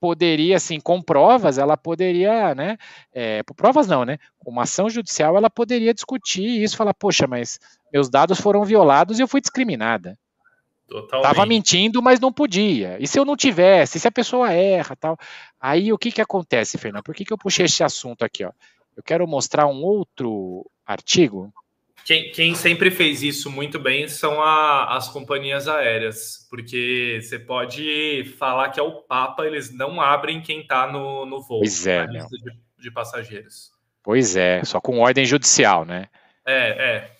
Speaker 2: poderia, assim, com provas, ela poderia, né, é, provas não, né, com uma ação judicial, ela poderia discutir isso, falar, poxa, mas meus dados foram violados e eu fui discriminada. Totalmente. Tava mentindo, mas não podia. E se eu não tivesse, se a pessoa erra, tal. Aí o que que acontece, Fernando? Por que que eu puxei esse assunto aqui, ó? Eu quero mostrar um outro artigo
Speaker 1: quem, quem, sempre fez isso muito bem são a, as companhias aéreas, porque você pode falar que é o Papa, eles não abrem quem está no, no voo,
Speaker 2: pois é,
Speaker 1: na lista de, de, passageiros.
Speaker 2: Pois é, só com ordem judicial, né?
Speaker 1: É, é.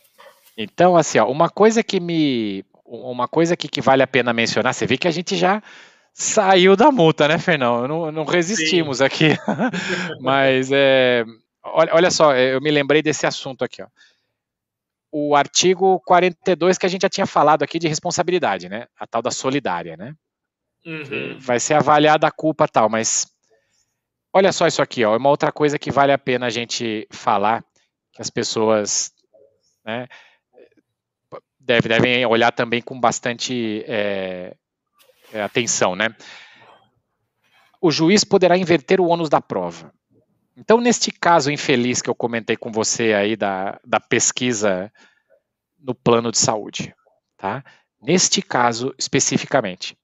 Speaker 2: Então, assim, ó, uma coisa que me. Uma coisa que, que vale a pena mencionar, você vê que a gente já saiu da multa, né, Fernão? Não, não resistimos Sim. aqui. Mas é, olha, olha só, eu me lembrei desse assunto aqui, ó o artigo 42 que a gente já tinha falado aqui de responsabilidade, né? A tal da solidária, né? Uhum. Vai ser avaliada a culpa tal, mas olha só isso aqui, ó, é uma outra coisa que vale a pena a gente falar, que as pessoas né, deve, devem olhar também com bastante é, é, atenção, né? O juiz poderá inverter o ônus da prova. Então, neste caso infeliz que eu comentei com você aí da, da pesquisa no plano de saúde, tá? Neste caso especificamente,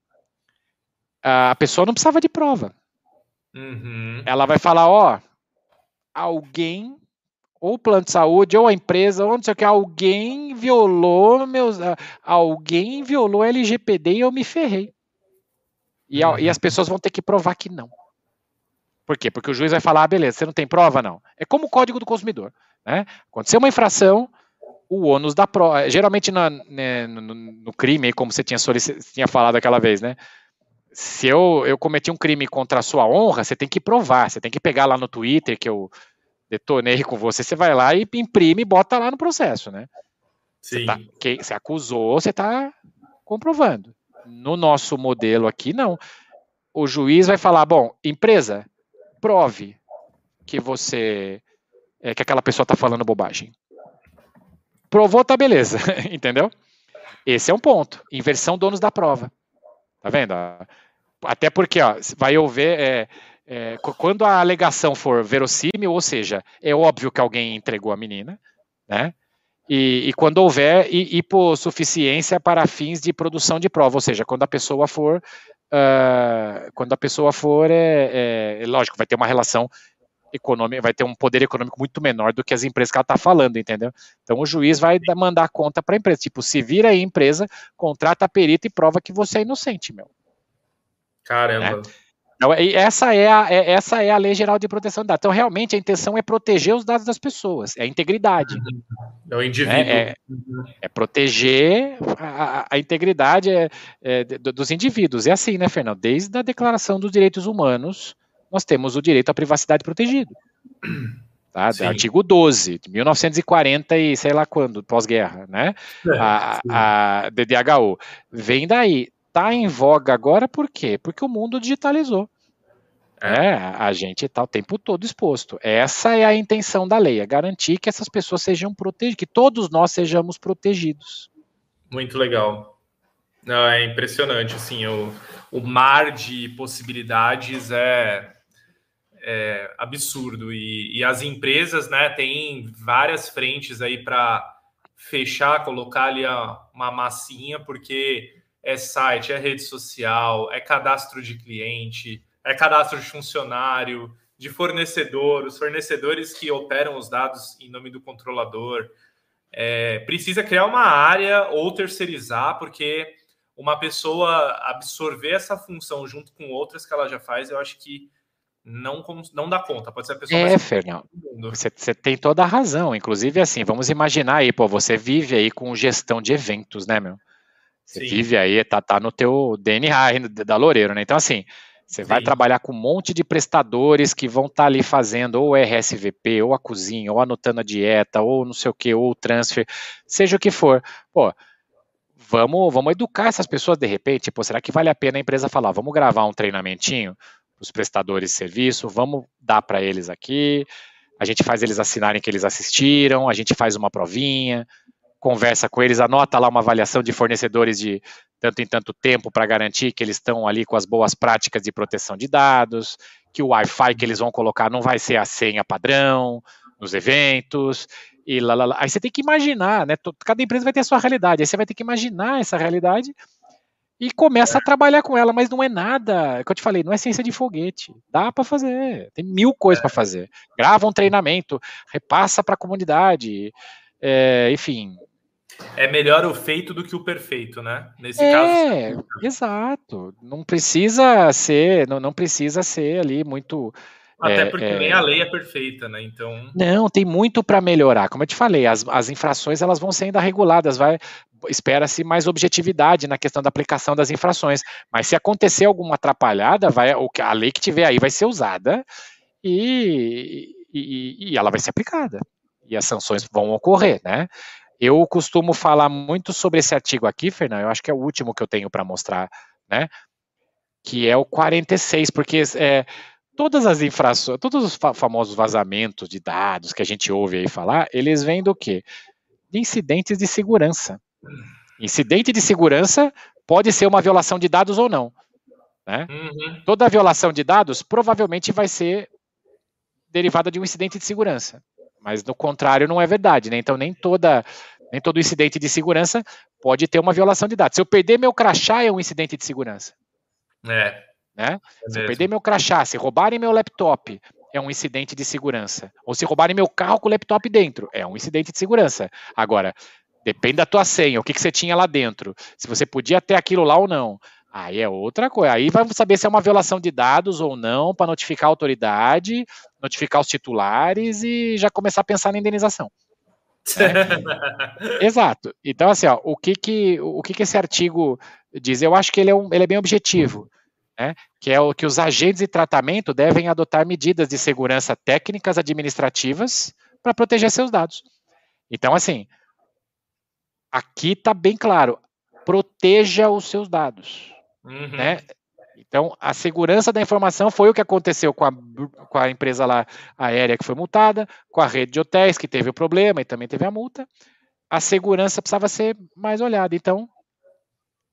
Speaker 2: a pessoa não precisava de prova. Uhum. Ela vai falar, ó, alguém, ou o plano de saúde, ou a empresa, ou não sei o que, alguém violou meus, alguém violou LGPD e eu me ferrei. E, uhum. e as pessoas vão ter que provar que não. Por quê? Porque o juiz vai falar, ah, beleza, você não tem prova? Não. É como o código do consumidor. Né? Aconteceu uma infração, o ônus da prova. Geralmente na, né, no, no, crime, como você tinha, tinha falado aquela vez, né? Se eu, eu cometi um crime contra a sua honra, você tem que provar, você tem que pegar lá no Twitter que eu detonei com você, você vai lá e imprime e bota lá no processo, né? Sim. Você, tá, você acusou, você está comprovando. No nosso modelo aqui, não. O juiz vai falar, bom, empresa, prove que você é, que aquela pessoa está falando bobagem. Provou, tá beleza, entendeu? Esse é um ponto. Inversão donos da prova. Tá vendo? Até porque ó, vai haver. É, é, quando a alegação for verossímil, ou seja, é óbvio que alguém entregou a menina, né? E, e quando houver hipossuficiência para fins de produção de prova, ou seja, quando a pessoa for uh, quando a pessoa for, é, é, lógico, vai ter uma relação econômica, vai ter um poder econômico muito menor do que as empresas que ela está falando, entendeu? Então o juiz vai mandar conta para a empresa, tipo, se vira aí empresa, contrata a perita e prova que você é inocente, meu.
Speaker 1: Caramba.
Speaker 2: É. Então, essa, é a, é, essa é a Lei Geral de Proteção de Dados. Então, realmente, a intenção é proteger os dados das pessoas, é a integridade.
Speaker 1: É o indivíduo.
Speaker 2: É, é, é proteger a, a integridade é, é dos indivíduos. É assim, né, Fernando? Desde a Declaração dos Direitos Humanos, nós temos o direito à privacidade protegido. Tá? Artigo 12, de 1940 e sei lá quando, pós-guerra, né? É, a, a DDHU. Vem daí está em voga agora por quê? Porque o mundo digitalizou. É. é, a gente está o tempo todo exposto. Essa é a intenção da lei, é garantir que essas pessoas sejam protegidas, que todos nós sejamos protegidos.
Speaker 1: Muito legal. Não, é impressionante, assim, o, o mar de possibilidades é, é absurdo. E, e, as empresas, né, têm várias frentes aí para fechar, colocar ali a, uma massinha, porque é site, é rede social, é cadastro de cliente, é cadastro de funcionário, de fornecedor, os fornecedores que operam os dados em nome do controlador. É, precisa criar uma área ou terceirizar, porque uma pessoa absorver essa função junto com outras que ela já faz, eu acho que não, não dá conta. Pode ser a pessoa
Speaker 2: é, mais Fernando. Você, você tem toda a razão. Inclusive, assim, vamos imaginar aí, pô, você vive aí com gestão de eventos, né, meu? Você Sim. vive aí, tá, tá no teu DNA da Loureiro, né? Então, assim, você Sim. vai trabalhar com um monte de prestadores que vão estar tá ali fazendo ou RSVP, ou a cozinha, ou anotando a dieta, ou não sei o que, ou o transfer, seja o que for. Pô, vamos, vamos educar essas pessoas de repente. Pô, será que vale a pena a empresa falar, vamos gravar um treinamentinho para os prestadores de serviço, vamos dar para eles aqui, a gente faz eles assinarem que eles assistiram, a gente faz uma provinha, conversa com eles, anota lá uma avaliação de fornecedores de tanto em tanto tempo para garantir que eles estão ali com as boas práticas de proteção de dados, que o Wi-Fi que eles vão colocar não vai ser a senha padrão nos eventos, e lá, lá, lá. Aí você tem que imaginar, né? Cada empresa vai ter a sua realidade, aí você vai ter que imaginar essa realidade e começa a trabalhar com ela, mas não é nada, é que eu te falei, não é ciência de foguete. Dá para fazer, tem mil coisas para fazer. Grava um treinamento, repassa para a comunidade, é, enfim,
Speaker 1: é melhor o feito do que o perfeito, né?
Speaker 2: Nesse é, caso. exato. Não precisa ser, não, não precisa ser ali muito.
Speaker 1: Até é, porque é, nem a lei é perfeita, né? Então.
Speaker 2: Não, tem muito para melhorar. Como eu te falei, as, as infrações elas vão sendo reguladas, vai espera-se mais objetividade na questão da aplicação das infrações. Mas se acontecer alguma atrapalhada, vai a lei que tiver aí vai ser usada e, e, e ela vai ser aplicada. E as sanções vão ocorrer, né? Eu costumo falar muito sobre esse artigo aqui, Fernando, eu acho que é o último que eu tenho para mostrar, né? Que é o 46, porque é, todas as infrações, todos os famosos vazamentos de dados que a gente ouve aí falar, eles vêm do quê? De incidentes de segurança. Incidente de segurança pode ser uma violação de dados ou não. Né? Uhum. Toda violação de dados provavelmente vai ser derivada de um incidente de segurança. Mas no contrário não é verdade, né? Então nem toda nem todo incidente de segurança pode ter uma violação de dados. Se eu perder meu crachá é um incidente de segurança.
Speaker 1: É.
Speaker 2: Né? É se eu perder meu crachá, se roubarem meu laptop, é um incidente de segurança. Ou se roubarem meu carro com o laptop dentro, é um incidente de segurança. Agora, depende da tua senha, o que, que você tinha lá dentro, se você podia ter aquilo lá ou não. Aí é outra coisa. Aí vai saber se é uma violação de dados ou não, para notificar a autoridade, notificar os titulares e já começar a pensar na indenização. Né? Exato. Então, assim, ó, o que que, o que que esse artigo diz? Eu acho que ele é, um, ele é bem objetivo, né? que é o que os agentes de tratamento devem adotar medidas de segurança técnicas administrativas para proteger seus dados. Então, assim, aqui está bem claro, proteja os seus dados. Uhum. Né? Então, a segurança da informação foi o que aconteceu com a, com a empresa lá aérea que foi multada, com a rede de hotéis que teve o problema e também teve a multa. A segurança precisava ser mais olhada. Então,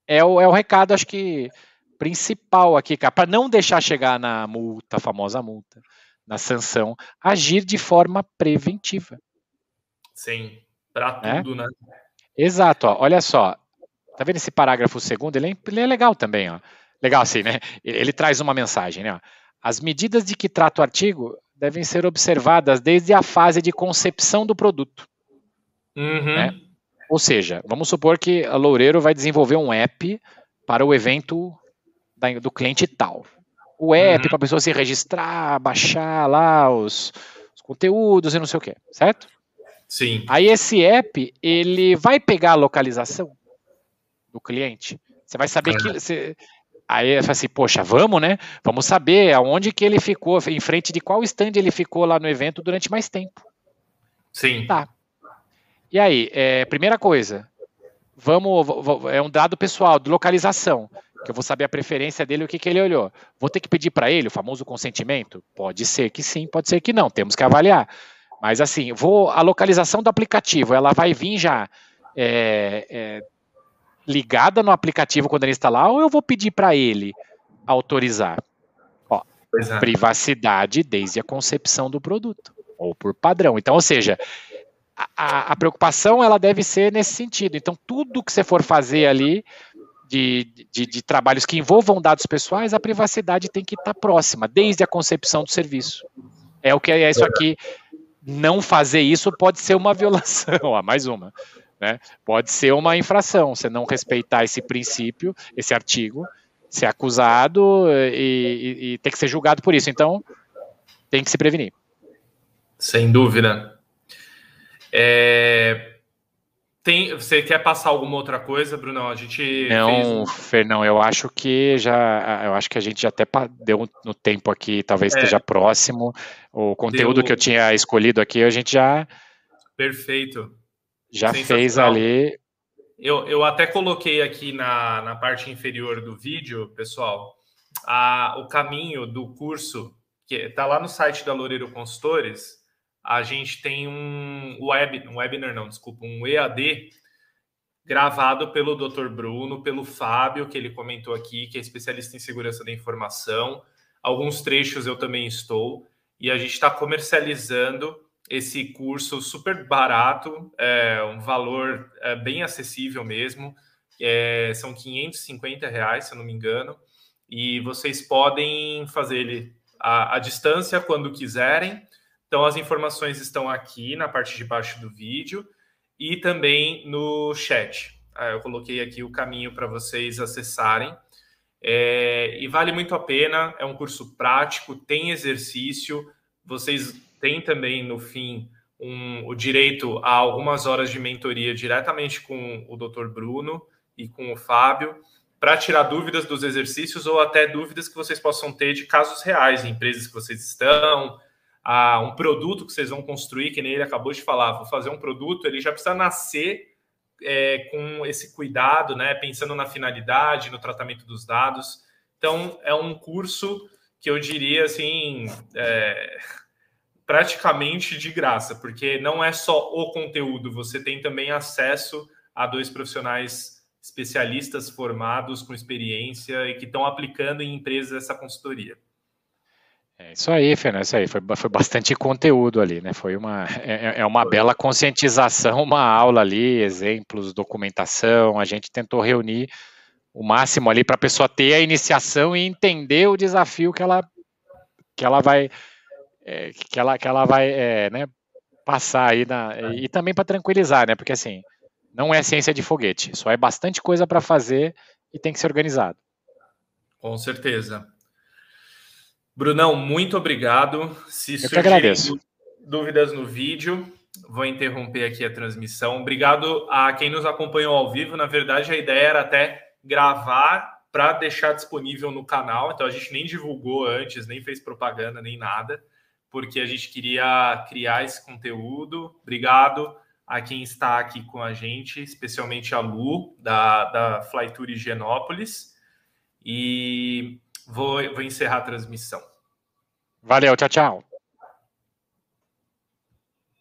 Speaker 2: é o, é o recado, acho que, principal aqui, para não deixar chegar na multa, a famosa multa, na sanção, agir de forma preventiva.
Speaker 1: Sim, para né? tudo, né?
Speaker 2: Exato, ó, olha só, Tá vendo esse parágrafo segundo? Ele é, ele é legal também, ó. Legal assim, né? Ele traz uma mensagem, né? As medidas de que trata o artigo devem ser observadas desde a fase de concepção do produto. Uhum. Né? Ou seja, vamos supor que a Loureiro vai desenvolver um app para o evento da, do cliente tal. O app uhum. para a pessoa se registrar, baixar lá os, os conteúdos e não sei o que, certo?
Speaker 1: Sim.
Speaker 2: Aí esse app, ele vai pegar a localização do cliente. Você vai saber que. Você, aí fala assim, poxa, vamos, né? Vamos saber aonde que ele ficou, em frente de qual stand ele ficou lá no evento durante mais tempo.
Speaker 1: Sim.
Speaker 2: Tá. E aí, é, primeira coisa, vamos, é um dado pessoal de localização. que eu vou saber a preferência dele, o que, que ele olhou. Vou ter que pedir para ele o famoso consentimento? Pode ser que sim, pode ser que não, temos que avaliar. Mas assim, vou a localização do aplicativo, ela vai vir já é, é, ligada no aplicativo quando ele instalar, ou eu vou pedir para ele autorizar? Ó, é. privacidade desde a concepção do produto, ou por padrão. Então, ou seja, a, a, preocupação ela deve ser nesse sentido. Então, tudo que você for fazer ali de, de, de trabalhos que envolvam dados pessoais, a privacidade tem que estar próxima, desde a concepção do serviço. É o que é isso aqui. Não fazer isso pode ser uma violação, ó, mais uma. Né? Pode ser uma infração, você não respeitar esse princípio, esse artigo, ser acusado e, e, e ter que ser julgado por isso. Então, tem que se prevenir.
Speaker 1: Sem dúvida. É... Tem, você quer passar alguma outra coisa, Bruno? A gente
Speaker 2: não, fez... Fernão, eu acho que já, eu acho que a gente já até deu no tempo aqui, talvez é. esteja próximo. O conteúdo deu... que eu tinha escolhido aqui, a gente já
Speaker 1: perfeito,
Speaker 2: já fez ali.
Speaker 1: Eu, eu até coloquei aqui na, na parte inferior do vídeo, pessoal, a, o caminho do curso que está lá no site da Loureiro Consultores a gente tem um web, um webinar não, desculpa, um EAD gravado pelo Dr. Bruno, pelo Fábio, que ele comentou aqui, que é especialista em segurança da informação. Alguns trechos eu também estou, e a gente está comercializando esse curso super barato, é, um valor é, bem acessível mesmo. É, são 550 reais, se eu não me engano, e vocês podem fazer ele à, à distância quando quiserem então, as informações estão aqui na parte de baixo do vídeo e também no chat. Ah, eu coloquei aqui o caminho para vocês acessarem. É, e vale muito a pena, é um curso prático, tem exercício, vocês têm também, no fim, um, o direito a algumas horas de mentoria diretamente com o Dr. Bruno e com o Fábio, para tirar dúvidas dos exercícios ou até dúvidas que vocês possam ter de casos reais, em empresas que vocês estão, a um produto que vocês vão construir, que nem ele acabou de falar, vou fazer um produto, ele já precisa nascer é, com esse cuidado, né? Pensando na finalidade, no tratamento dos dados. Então, é um curso que eu diria assim, é, praticamente de graça, porque não é só o conteúdo, você tem também acesso a dois profissionais especialistas formados com experiência e que estão aplicando em empresas essa consultoria.
Speaker 2: É isso aí, Fernando, isso aí. Foi, foi bastante conteúdo ali, né? Foi uma, é, é, é uma bela conscientização, uma aula ali, exemplos, documentação. A gente tentou reunir o máximo ali para a pessoa ter a iniciação e entender o desafio que ela, que ela vai, é, que ela, que ela vai é, né, passar aí na, e também para tranquilizar, né? Porque assim, não é ciência de foguete, só é bastante coisa para fazer e tem que ser organizado.
Speaker 1: Com certeza. Brunão, muito obrigado.
Speaker 2: Se Eu que agradeço.
Speaker 1: dúvidas no vídeo, vou interromper aqui a transmissão. Obrigado a quem nos acompanhou ao vivo. Na verdade, a ideia era até gravar para deixar disponível no canal. Então a gente nem divulgou antes, nem fez propaganda, nem nada, porque a gente queria criar esse conteúdo. Obrigado a quem está aqui com a gente, especialmente a Lu, da, da Flytour Higienópolis. E Vou, vou encerrar a transmissão.
Speaker 2: Valeu, tchau, tchau.